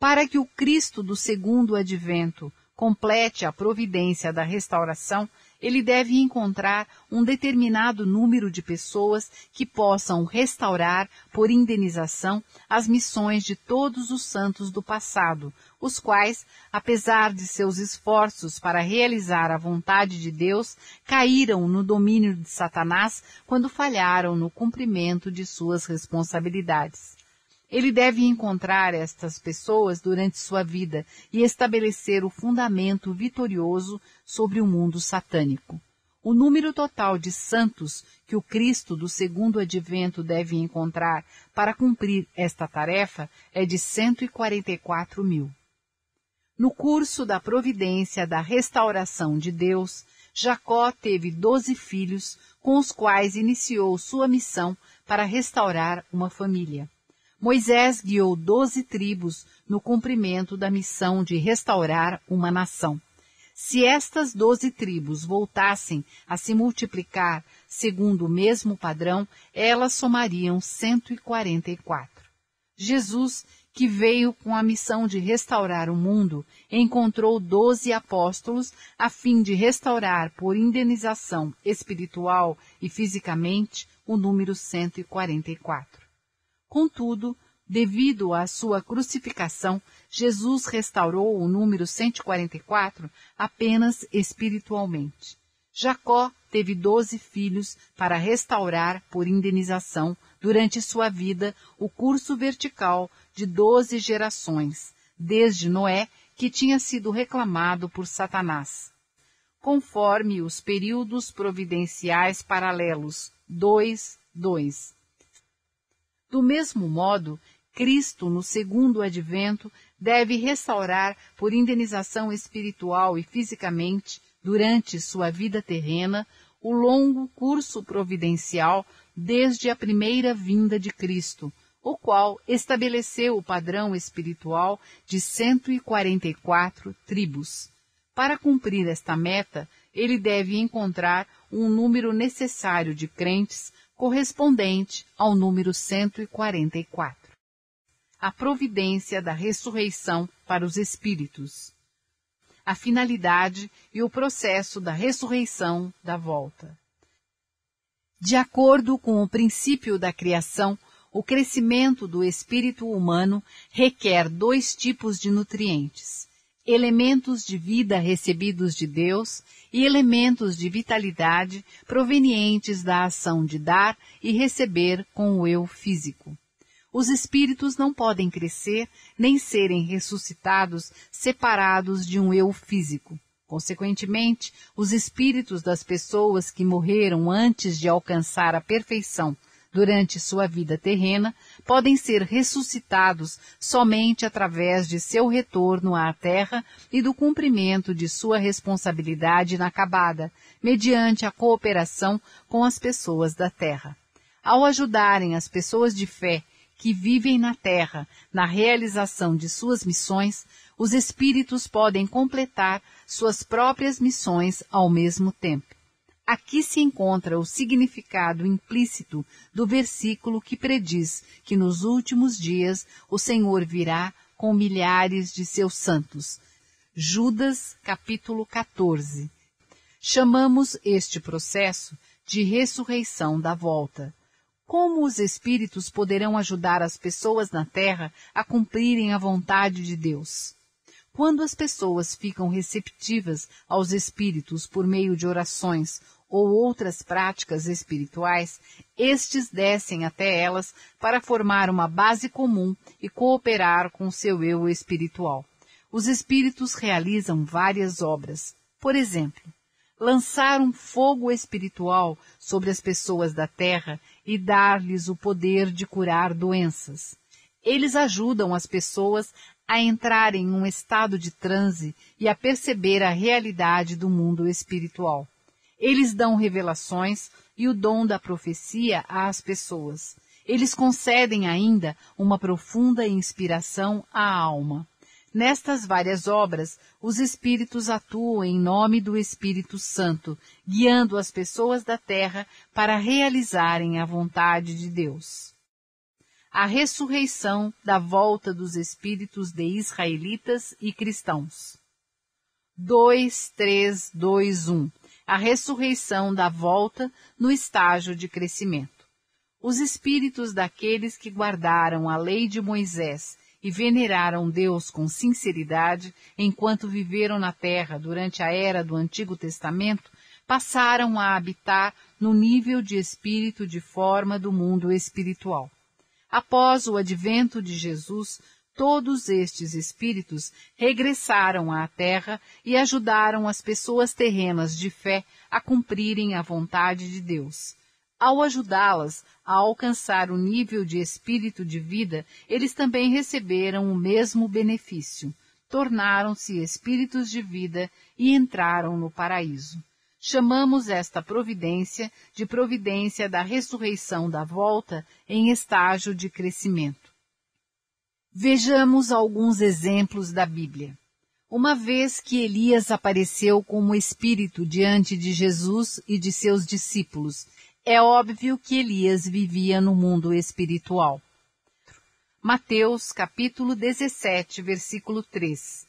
para que o Cristo do segundo advento complete a providência da restauração, ele deve encontrar um determinado número de pessoas que possam restaurar, por indenização, as missões de todos os santos do passado, os quais, apesar de seus esforços para realizar a vontade de Deus, caíram no domínio de Satanás quando falharam no cumprimento de suas responsabilidades. Ele deve encontrar estas pessoas durante sua vida e estabelecer o fundamento vitorioso sobre o mundo satânico. O número total de santos que o Cristo do segundo advento deve encontrar para cumprir esta tarefa é de 144 mil. No curso da providência da restauração de Deus, Jacó teve doze filhos com os quais iniciou sua missão para restaurar uma família. Moisés guiou doze tribos no cumprimento da missão de restaurar uma nação. Se estas doze tribos voltassem a se multiplicar segundo o mesmo padrão, elas somariam 144. Jesus, que veio com a missão de restaurar o mundo, encontrou doze apóstolos a fim de restaurar por indenização espiritual e fisicamente o número 144. Contudo, devido à sua crucificação, Jesus restaurou o número 144 apenas espiritualmente. Jacó teve doze filhos para restaurar por indenização durante sua vida o curso vertical de doze gerações, desde Noé, que tinha sido reclamado por Satanás. Conforme os períodos providenciais paralelos 2, 2. Do mesmo modo, Cristo, no segundo advento, deve restaurar por indenização espiritual e fisicamente, durante sua vida terrena, o longo curso providencial desde a primeira vinda de Cristo, o qual estabeleceu o padrão espiritual de 144 tribos. Para cumprir esta meta, ele deve encontrar um número necessário de crentes correspondente ao número 144. A providência da ressurreição para os espíritos. A finalidade e o processo da ressurreição da volta. De acordo com o princípio da criação, o crescimento do espírito humano requer dois tipos de nutrientes: elementos de vida recebidos de Deus e elementos de vitalidade provenientes da ação de dar e receber com o eu físico. Os espíritos não podem crescer nem serem ressuscitados separados de um eu físico. Consequentemente, os espíritos das pessoas que morreram antes de alcançar a perfeição durante sua vida terrena podem ser ressuscitados somente através de seu retorno à Terra e do cumprimento de sua responsabilidade inacabada, mediante a cooperação com as pessoas da Terra. Ao ajudarem as pessoas de fé que vivem na Terra na realização de suas missões, os espíritos podem completar suas próprias missões ao mesmo tempo. Aqui se encontra o significado implícito do versículo que prediz que nos últimos dias o Senhor virá com milhares de seus santos. Judas, capítulo 14. Chamamos este processo de ressurreição da volta. Como os espíritos poderão ajudar as pessoas na terra a cumprirem a vontade de Deus? Quando as pessoas ficam receptivas aos espíritos por meio de orações ou outras práticas espirituais, estes descem até elas para formar uma base comum e cooperar com seu eu espiritual. Os espíritos realizam várias obras. Por exemplo, lançar um fogo espiritual sobre as pessoas da terra e dar-lhes o poder de curar doenças. Eles ajudam as pessoas a entrar em um estado de transe e a perceber a realidade do mundo espiritual. Eles dão revelações e o dom da profecia às pessoas. Eles concedem ainda uma profunda inspiração à alma. Nestas várias obras, os Espíritos atuam em nome do Espírito Santo, guiando as pessoas da terra para realizarem a vontade de Deus a ressurreição da volta dos espíritos de israelitas e cristãos. 2, 3, 2, 1. a ressurreição da volta no estágio de crescimento. Os espíritos daqueles que guardaram a lei de Moisés e veneraram Deus com sinceridade enquanto viveram na terra durante a era do Antigo Testamento passaram a habitar no nível de espírito de forma do mundo espiritual. Após o advento de Jesus, todos estes espíritos regressaram à Terra e ajudaram as pessoas terrenas de fé a cumprirem a vontade de Deus. Ao ajudá-las a alcançar o nível de espírito de vida, eles também receberam o mesmo benefício. Tornaram-se espíritos de vida e entraram no paraíso. Chamamos esta providência de providência da ressurreição da volta em estágio de crescimento. Vejamos alguns exemplos da Bíblia. Uma vez que Elias apareceu como espírito diante de Jesus e de seus discípulos, é óbvio que Elias vivia no mundo espiritual. Mateus capítulo 17, versículo 3.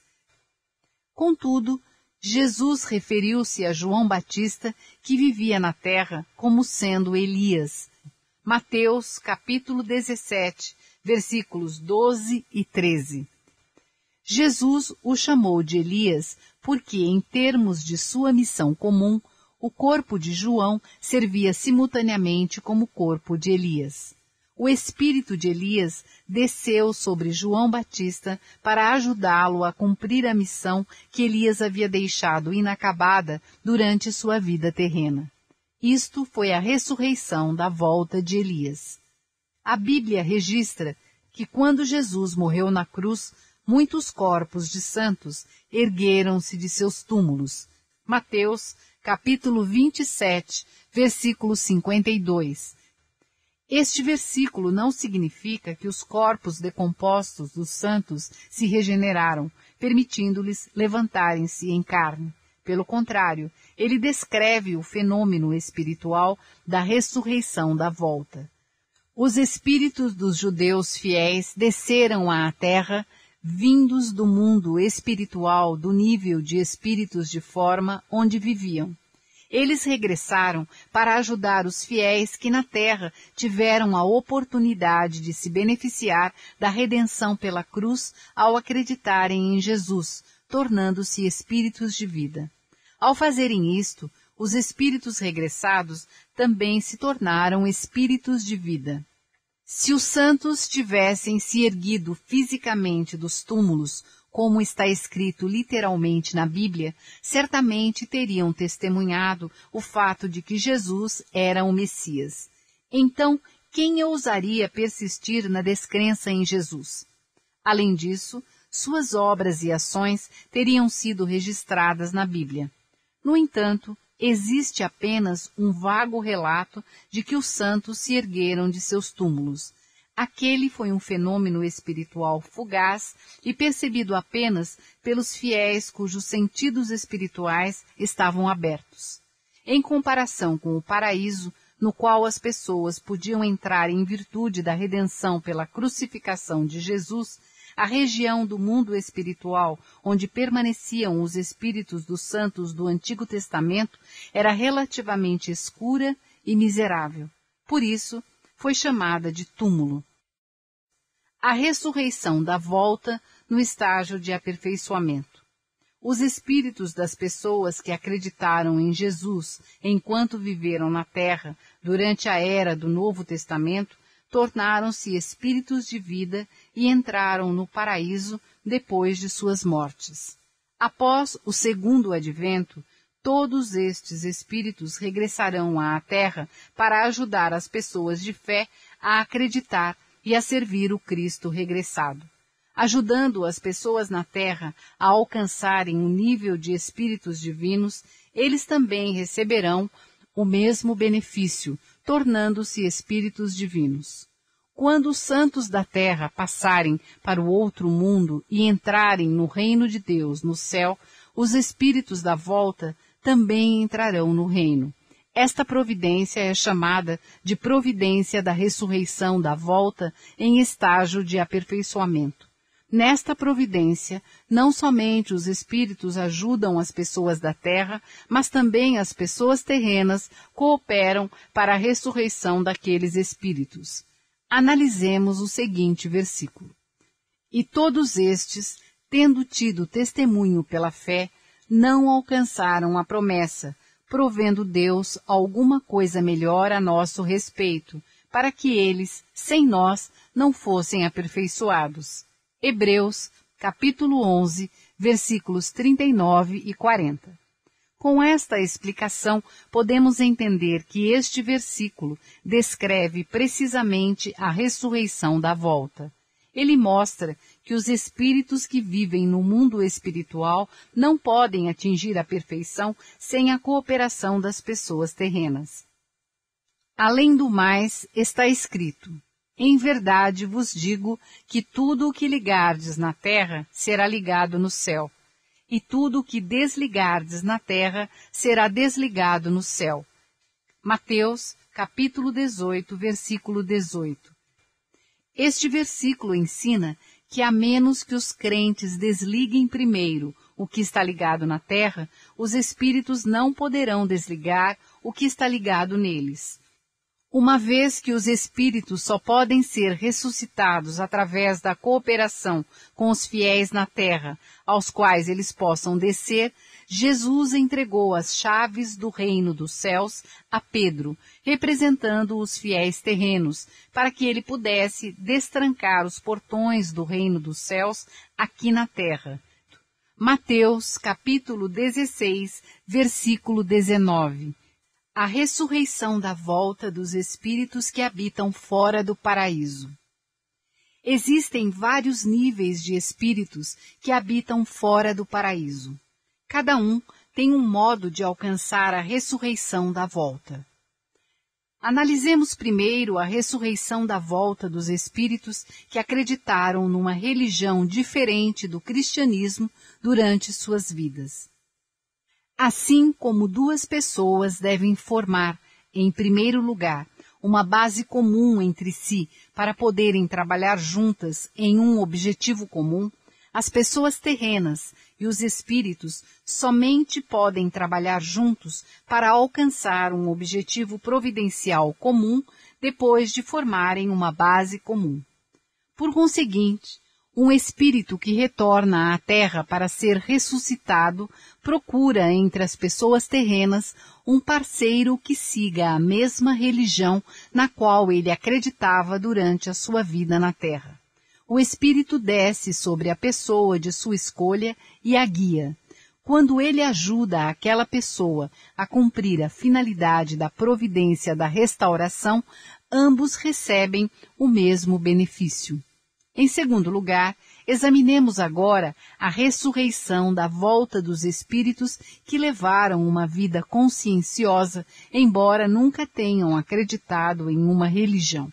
Contudo, Jesus referiu-se a João Batista, que vivia na terra, como sendo Elias. Mateus, capítulo 17, versículos 12 e 13. Jesus o chamou de Elias porque, em termos de sua missão comum, o corpo de João servia simultaneamente como corpo de Elias o espírito de Elias desceu sobre João Batista para ajudá-lo a cumprir a missão que Elias havia deixado inacabada durante sua vida terrena. Isto foi a ressurreição da volta de Elias. A Bíblia registra que quando Jesus morreu na cruz, muitos corpos de santos ergueram-se de seus túmulos. Mateus, capítulo 27, versículo 52 este versículo não significa que os corpos decompostos dos santos se regeneraram, permitindo-lhes levantarem-se em carne. Pelo contrário, ele descreve o fenômeno espiritual da ressurreição da volta. Os espíritos dos judeus fiéis desceram à terra, vindos do mundo espiritual do nível de espíritos de forma onde viviam. Eles regressaram para ajudar os fiéis que na terra tiveram a oportunidade de se beneficiar da redenção pela cruz ao acreditarem em Jesus, tornando-se espíritos de vida. Ao fazerem isto, os espíritos regressados também se tornaram espíritos de vida. Se os santos tivessem se erguido fisicamente dos túmulos como está escrito literalmente na Bíblia, certamente teriam testemunhado o fato de que Jesus era o Messias. Então, quem ousaria persistir na descrença em Jesus? Além disso, suas obras e ações teriam sido registradas na Bíblia. No entanto, existe apenas um vago relato de que os santos se ergueram de seus túmulos, Aquele foi um fenômeno espiritual fugaz e percebido apenas pelos fiéis cujos sentidos espirituais estavam abertos. Em comparação com o paraíso, no qual as pessoas podiam entrar em virtude da redenção pela crucificação de Jesus, a região do mundo espiritual onde permaneciam os espíritos dos santos do Antigo Testamento era relativamente escura e miserável. Por isso, foi chamada de túmulo. A ressurreição da volta no estágio de aperfeiçoamento. Os espíritos das pessoas que acreditaram em Jesus enquanto viveram na terra durante a era do Novo Testamento tornaram-se espíritos de vida e entraram no paraíso depois de suas mortes. Após o segundo advento, todos estes espíritos regressarão à Terra para ajudar as pessoas de fé a acreditar e a servir o Cristo regressado, ajudando as pessoas na Terra a alcançarem um nível de espíritos divinos, eles também receberão o mesmo benefício, tornando-se espíritos divinos. Quando os santos da terra passarem para o outro mundo e entrarem no reino de Deus, no céu, os espíritos da volta também entrarão no reino. Esta providência é chamada de providência da ressurreição da volta em estágio de aperfeiçoamento. Nesta providência, não somente os espíritos ajudam as pessoas da terra, mas também as pessoas terrenas cooperam para a ressurreição daqueles espíritos. Analisemos o seguinte versículo. E todos estes, tendo tido testemunho pela fé, não alcançaram a promessa, provendo Deus alguma coisa melhor a nosso respeito, para que eles, sem nós, não fossem aperfeiçoados. Hebreus, capítulo 11, versículos 39 e 40. Com esta explicação, podemos entender que este versículo descreve precisamente a ressurreição da volta. Ele mostra que os espíritos que vivem no mundo espiritual não podem atingir a perfeição sem a cooperação das pessoas terrenas. Além do mais, está escrito: Em verdade vos digo que tudo o que ligardes na terra será ligado no céu, e tudo o que desligardes na terra será desligado no céu. Mateus, capítulo 18, versículo 18. Este versículo ensina que a menos que os crentes desliguem primeiro o que está ligado na terra, os espíritos não poderão desligar o que está ligado neles. Uma vez que os espíritos só podem ser ressuscitados através da cooperação com os fiéis na terra, aos quais eles possam descer, Jesus entregou as chaves do reino dos céus a Pedro, representando os fiéis terrenos, para que ele pudesse destrancar os portões do reino dos céus aqui na terra. Mateus capítulo 16, versículo 19 a ressurreição da volta dos espíritos que habitam fora do paraíso. Existem vários níveis de espíritos que habitam fora do paraíso. Cada um tem um modo de alcançar a ressurreição da volta. Analisemos primeiro a ressurreição da volta dos espíritos que acreditaram numa religião diferente do cristianismo durante suas vidas. Assim como duas pessoas devem formar, em primeiro lugar, uma base comum entre si para poderem trabalhar juntas em um objetivo comum, as pessoas terrenas e os espíritos somente podem trabalhar juntos para alcançar um objetivo providencial comum depois de formarem uma base comum. Por conseguinte, um espírito que retorna à Terra para ser ressuscitado procura entre as pessoas terrenas um parceiro que siga a mesma religião na qual ele acreditava durante a sua vida na Terra. O espírito desce sobre a pessoa de sua escolha e a guia. Quando ele ajuda aquela pessoa a cumprir a finalidade da providência da restauração, ambos recebem o mesmo benefício. Em segundo lugar, examinemos agora a ressurreição da volta dos espíritos que levaram uma vida conscienciosa, embora nunca tenham acreditado em uma religião.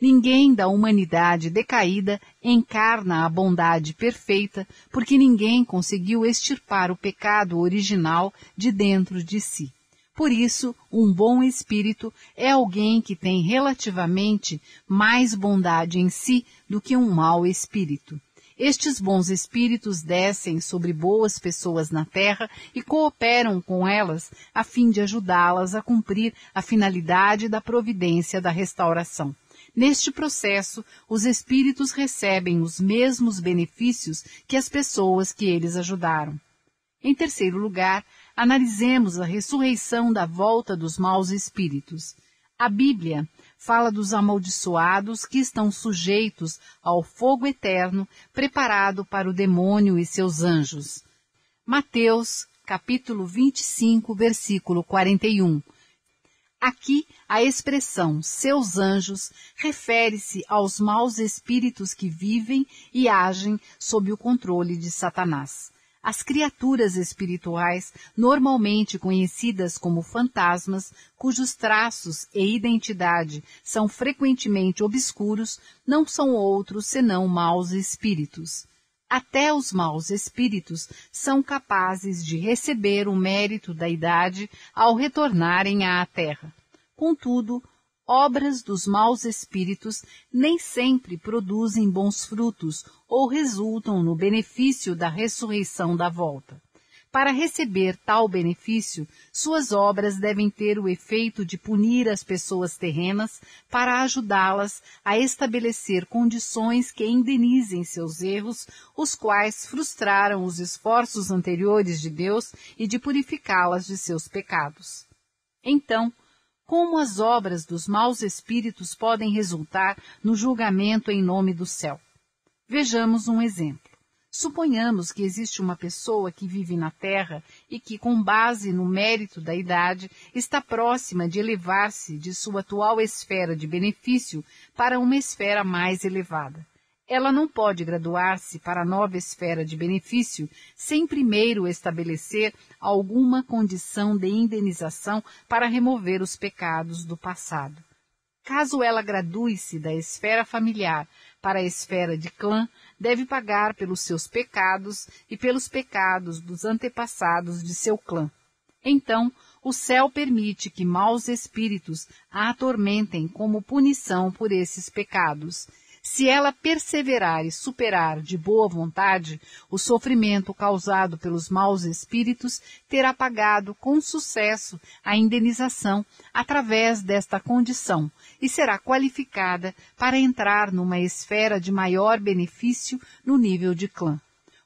Ninguém da humanidade decaída encarna a bondade perfeita, porque ninguém conseguiu extirpar o pecado original de dentro de si. Por isso, um bom espírito é alguém que tem relativamente mais bondade em si do que um mau espírito. Estes bons espíritos descem sobre boas pessoas na terra e cooperam com elas a fim de ajudá-las a cumprir a finalidade da providência da restauração. Neste processo, os espíritos recebem os mesmos benefícios que as pessoas que eles ajudaram. Em terceiro lugar, analisemos a ressurreição da volta dos maus espíritos. A Bíblia fala dos amaldiçoados que estão sujeitos ao fogo eterno preparado para o demônio e seus anjos. Mateus, capítulo 25, versículo 41. Aqui, a expressão seus anjos refere-se aos maus espíritos que vivem e agem sob o controle de Satanás. As criaturas espirituais, normalmente conhecidas como fantasmas, cujos traços e identidade são frequentemente obscuros, não são outros senão maus espíritos. Até os maus espíritos são capazes de receber o mérito da idade ao retornarem à Terra. Contudo, obras dos maus espíritos nem sempre produzem bons frutos ou resultam no benefício da ressurreição da volta. Para receber tal benefício, suas obras devem ter o efeito de punir as pessoas terrenas para ajudá-las a estabelecer condições que indenizem seus erros, os quais frustraram os esforços anteriores de Deus e de purificá-las de seus pecados. Então, como as obras dos maus espíritos podem resultar no julgamento em nome do céu? Vejamos um exemplo. Suponhamos que existe uma pessoa que vive na Terra e que, com base no mérito da idade, está próxima de elevar-se de sua atual esfera de benefício para uma esfera mais elevada. Ela não pode graduar-se para a nova esfera de benefício sem primeiro estabelecer alguma condição de indenização para remover os pecados do passado. Caso ela gradue-se da esfera familiar para a esfera de clã, deve pagar pelos seus pecados e pelos pecados dos antepassados de seu clã. Então, o céu permite que maus espíritos a atormentem como punição por esses pecados. Se ela perseverar e superar de boa vontade o sofrimento causado pelos maus espíritos, terá pagado com sucesso a indenização através desta condição e será qualificada para entrar numa esfera de maior benefício no nível de clã.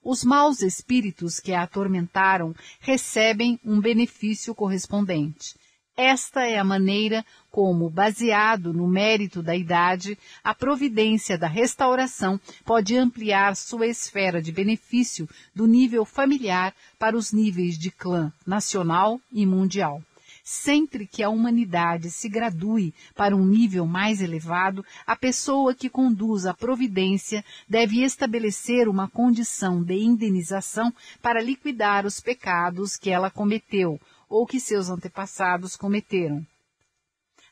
Os maus espíritos que a atormentaram recebem um benefício correspondente. Esta é a maneira como, baseado no mérito da idade, a providência da restauração pode ampliar sua esfera de benefício do nível familiar para os níveis de clã nacional e mundial. Sempre que a humanidade se gradue para um nível mais elevado, a pessoa que conduz a providência deve estabelecer uma condição de indenização para liquidar os pecados que ela cometeu ou que seus antepassados cometeram.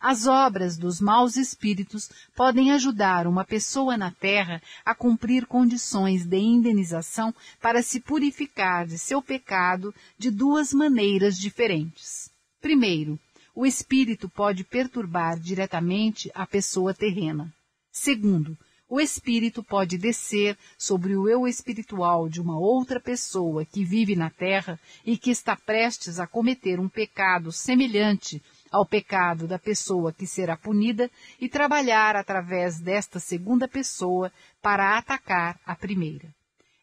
As obras dos maus espíritos podem ajudar uma pessoa na Terra a cumprir condições de indenização para se purificar de seu pecado de duas maneiras diferentes. Primeiro, o espírito pode perturbar diretamente a pessoa terrena. Segundo, o espírito pode descer sobre o eu espiritual de uma outra pessoa que vive na terra e que está prestes a cometer um pecado semelhante ao pecado da pessoa que será punida e trabalhar através desta segunda pessoa para atacar a primeira.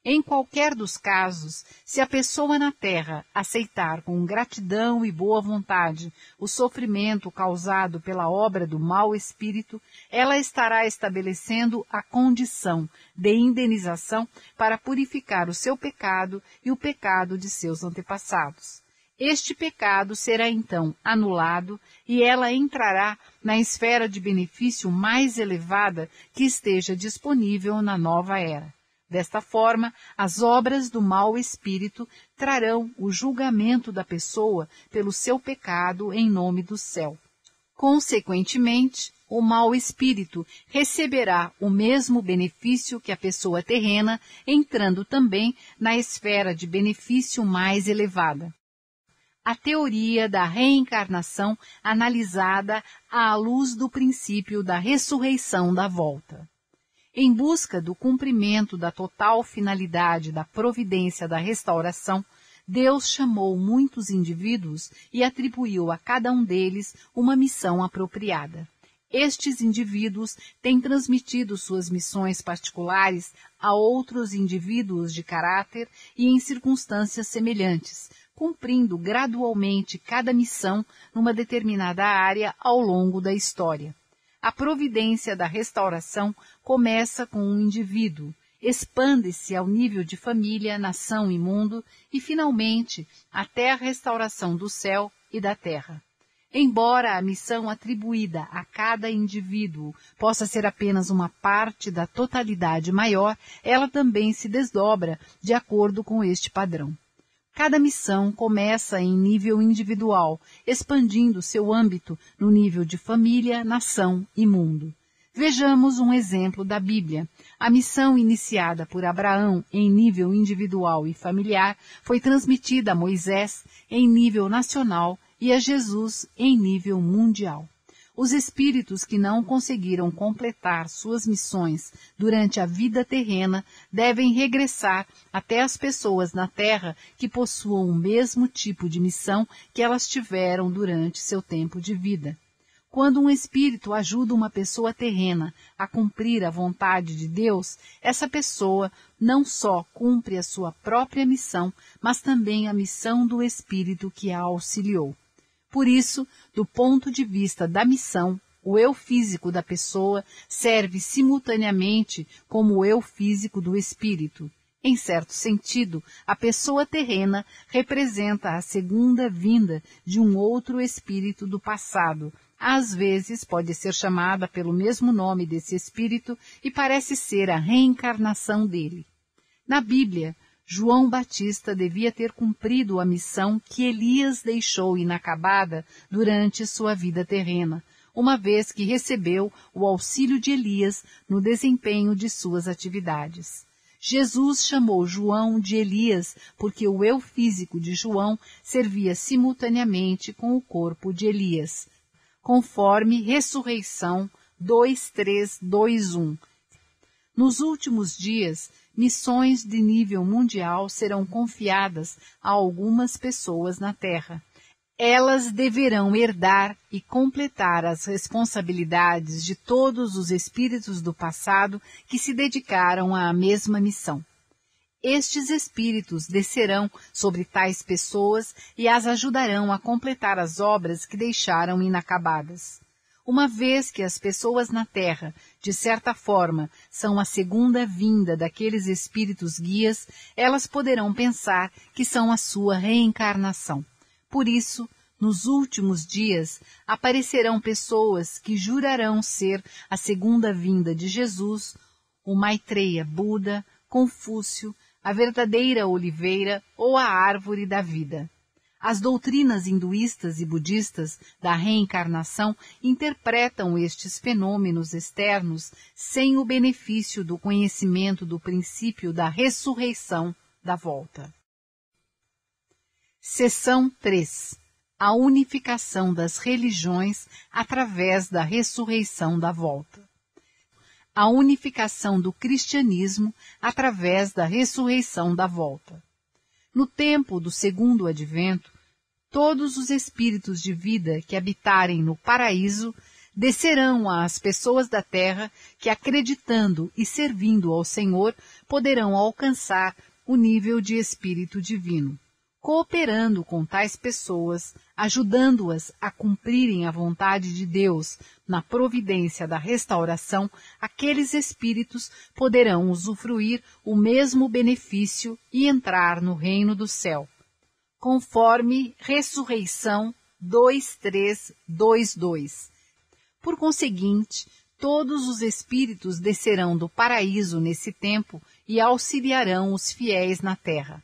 Em qualquer dos casos, se a pessoa na Terra aceitar com gratidão e boa vontade o sofrimento causado pela obra do mau espírito, ela estará estabelecendo a condição de indenização para purificar o seu pecado e o pecado de seus antepassados. Este pecado será então anulado e ela entrará na esfera de benefício mais elevada que esteja disponível na nova era. Desta forma, as obras do mau espírito trarão o julgamento da pessoa pelo seu pecado em nome do céu. Consequentemente, o mau espírito receberá o mesmo benefício que a pessoa terrena, entrando também na esfera de benefício mais elevada. A teoria da reencarnação analisada à luz do princípio da ressurreição da volta. Em busca do cumprimento da total finalidade da providência da restauração, Deus chamou muitos indivíduos e atribuiu a cada um deles uma missão apropriada. Estes indivíduos têm transmitido suas missões particulares a outros indivíduos de caráter e em circunstâncias semelhantes, cumprindo gradualmente cada missão numa determinada área ao longo da história. A providência da restauração começa com um indivíduo, expande-se ao nível de família, nação e mundo e, finalmente, até a restauração do céu e da terra. Embora a missão atribuída a cada indivíduo possa ser apenas uma parte da totalidade maior, ela também se desdobra de acordo com este padrão. Cada missão começa em nível individual, expandindo seu âmbito no nível de família, nação e mundo. Vejamos um exemplo da Bíblia. A missão iniciada por Abraão em nível individual e familiar foi transmitida a Moisés em nível nacional e a Jesus em nível mundial. Os espíritos que não conseguiram completar suas missões durante a vida terrena devem regressar até as pessoas na Terra que possuam o mesmo tipo de missão que elas tiveram durante seu tempo de vida. Quando um espírito ajuda uma pessoa terrena a cumprir a vontade de Deus, essa pessoa não só cumpre a sua própria missão, mas também a missão do espírito que a auxiliou. Por isso, do ponto de vista da missão, o eu físico da pessoa serve simultaneamente como o eu físico do espírito. Em certo sentido, a pessoa terrena representa a segunda vinda de um outro espírito do passado. Às vezes pode ser chamada pelo mesmo nome desse espírito e parece ser a reencarnação dele. Na Bíblia, João Batista devia ter cumprido a missão que Elias deixou inacabada durante sua vida terrena, uma vez que recebeu o auxílio de Elias no desempenho de suas atividades. Jesus chamou João de Elias porque o eu físico de João servia simultaneamente com o corpo de Elias, conforme Ressurreição 2321. Nos últimos dias, missões de nível mundial serão confiadas a algumas pessoas na Terra. Elas deverão herdar e completar as responsabilidades de todos os espíritos do passado que se dedicaram à mesma missão. Estes espíritos descerão sobre tais pessoas e as ajudarão a completar as obras que deixaram inacabadas uma vez que as pessoas na Terra, de certa forma, são a segunda vinda daqueles espíritos guias, elas poderão pensar que são a sua reencarnação. Por isso, nos últimos dias, aparecerão pessoas que jurarão ser a segunda vinda de Jesus, o Maitreya Buda, Confúcio, a verdadeira oliveira ou a árvore da vida. As doutrinas hinduístas e budistas da reencarnação interpretam estes fenômenos externos sem o benefício do conhecimento do princípio da ressurreição da volta. Seção 3 A unificação das religiões através da ressurreição da volta. A unificação do cristianismo através da ressurreição da volta. No tempo do segundo advento, todos os espíritos de vida que habitarem no paraíso descerão às pessoas da terra que, acreditando e servindo ao Senhor, poderão alcançar o nível de espírito divino cooperando com tais pessoas, ajudando-as a cumprirem a vontade de Deus na providência da restauração, aqueles espíritos poderão usufruir o mesmo benefício e entrar no reino do céu. Conforme Ressurreição 2322. Por conseguinte, todos os espíritos descerão do paraíso nesse tempo e auxiliarão os fiéis na terra.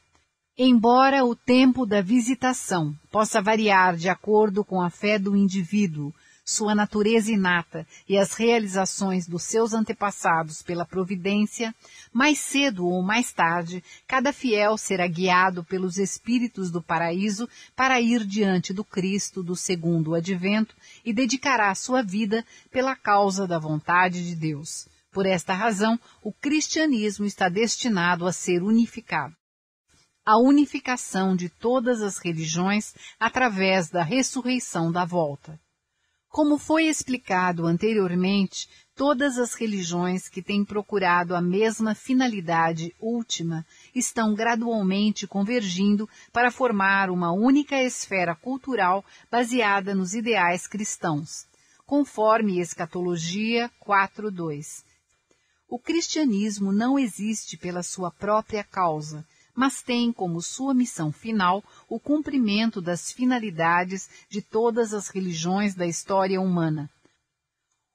Embora o tempo da visitação possa variar de acordo com a fé do indivíduo, sua natureza inata e as realizações dos seus antepassados pela providência, mais cedo ou mais tarde, cada fiel será guiado pelos espíritos do paraíso para ir diante do Cristo do segundo advento e dedicará sua vida pela causa da vontade de Deus. Por esta razão, o cristianismo está destinado a ser unificado a unificação de todas as religiões através da ressurreição da volta. Como foi explicado anteriormente, todas as religiões que têm procurado a mesma finalidade última estão gradualmente convergindo para formar uma única esfera cultural baseada nos ideais cristãos, conforme Escatologia 4.2. O cristianismo não existe pela sua própria causa, mas tem como sua missão final o cumprimento das finalidades de todas as religiões da história humana.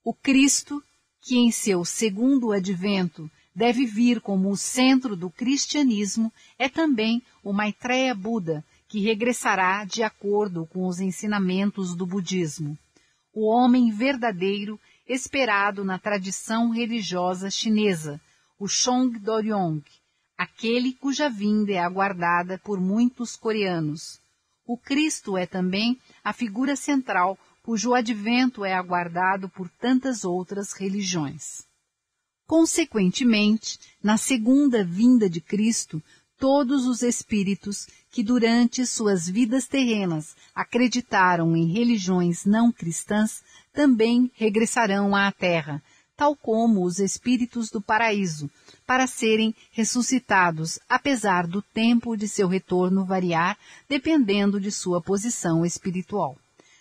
O Cristo, que em seu segundo advento deve vir como o centro do cristianismo, é também o Maitreya Buda, que regressará de acordo com os ensinamentos do budismo. O homem verdadeiro esperado na tradição religiosa chinesa, o Chong Doryong, aquele cuja vinda é aguardada por muitos coreanos. O Cristo é também a figura central cujo advento é aguardado por tantas outras religiões. Consequentemente, na segunda vinda de Cristo, todos os espíritos que durante suas vidas terrenas acreditaram em religiões não cristãs também regressarão à Terra, tal como os espíritos do paraíso, para serem ressuscitados, apesar do tempo de seu retorno variar, dependendo de sua posição espiritual.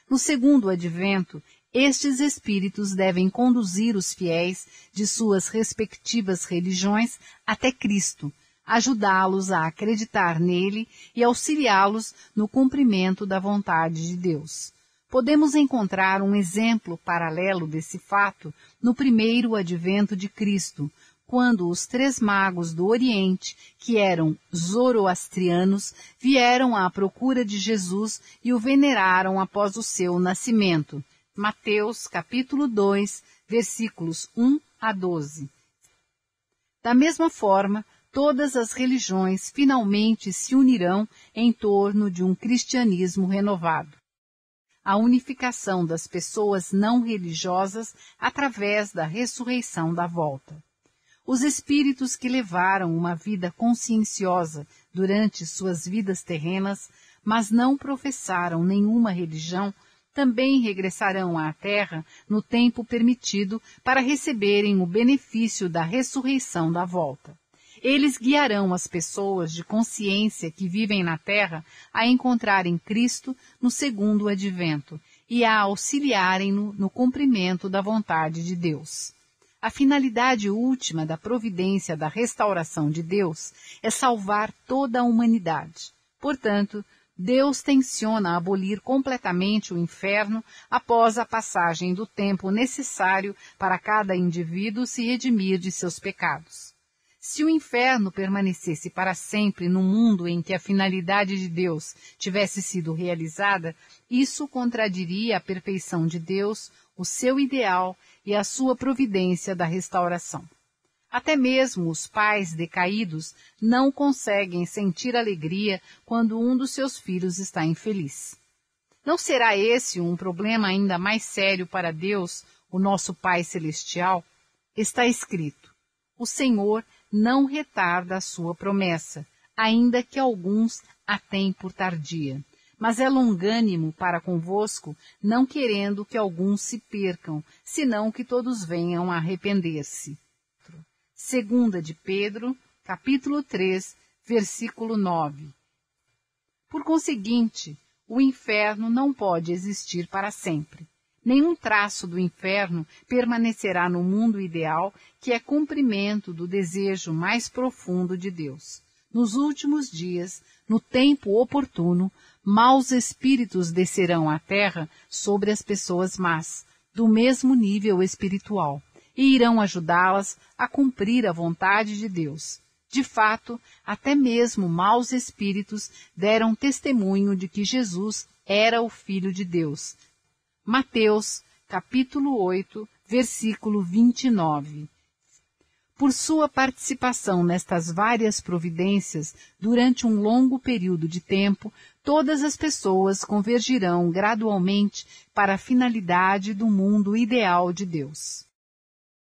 No segundo advento, estes espíritos devem conduzir os fiéis de suas respectivas religiões até Cristo, ajudá-los a acreditar nele e auxiliá-los no cumprimento da vontade de Deus. Podemos encontrar um exemplo paralelo desse fato no primeiro advento de Cristo, quando os três magos do Oriente, que eram zoroastrianos, vieram à procura de Jesus e o veneraram após o seu nascimento. Mateus capítulo 2, versículos 1 a 12. Da mesma forma, todas as religiões finalmente se unirão em torno de um cristianismo renovado. A unificação das pessoas não religiosas através da ressurreição da volta. Os espíritos que levaram uma vida conscienciosa durante suas vidas terrenas, mas não professaram nenhuma religião, também regressarão à Terra no tempo permitido para receberem o benefício da ressurreição da volta. Eles guiarão as pessoas de consciência que vivem na Terra a encontrarem Cristo no segundo advento e a auxiliarem-no no cumprimento da vontade de Deus. A finalidade última da providência da restauração de Deus é salvar toda a humanidade. Portanto, Deus tenciona abolir completamente o inferno após a passagem do tempo necessário para cada indivíduo se redimir de seus pecados. Se o inferno permanecesse para sempre no mundo em que a finalidade de Deus tivesse sido realizada, isso contradiria a perfeição de Deus, o seu ideal e a sua providência da restauração. Até mesmo os pais decaídos não conseguem sentir alegria quando um dos seus filhos está infeliz. Não será esse um problema ainda mais sério para Deus, o nosso Pai Celestial? Está escrito: O Senhor não retarda a sua promessa, ainda que alguns a têm por tardia mas é longânimo para convosco, não querendo que alguns se percam, senão que todos venham a arrepender-se. Segunda de Pedro, capítulo 3, versículo 9. Por conseguinte, o inferno não pode existir para sempre. Nenhum traço do inferno permanecerá no mundo ideal, que é cumprimento do desejo mais profundo de Deus. Nos últimos dias, no tempo oportuno, maus espíritos descerão à terra sobre as pessoas más, do mesmo nível espiritual, e irão ajudá-las a cumprir a vontade de Deus. De fato, até mesmo maus espíritos deram testemunho de que Jesus era o Filho de Deus. Mateus, capítulo 8, versículo 29 por sua participação nestas várias providências durante um longo período de tempo, todas as pessoas convergirão gradualmente para a finalidade do mundo ideal de Deus.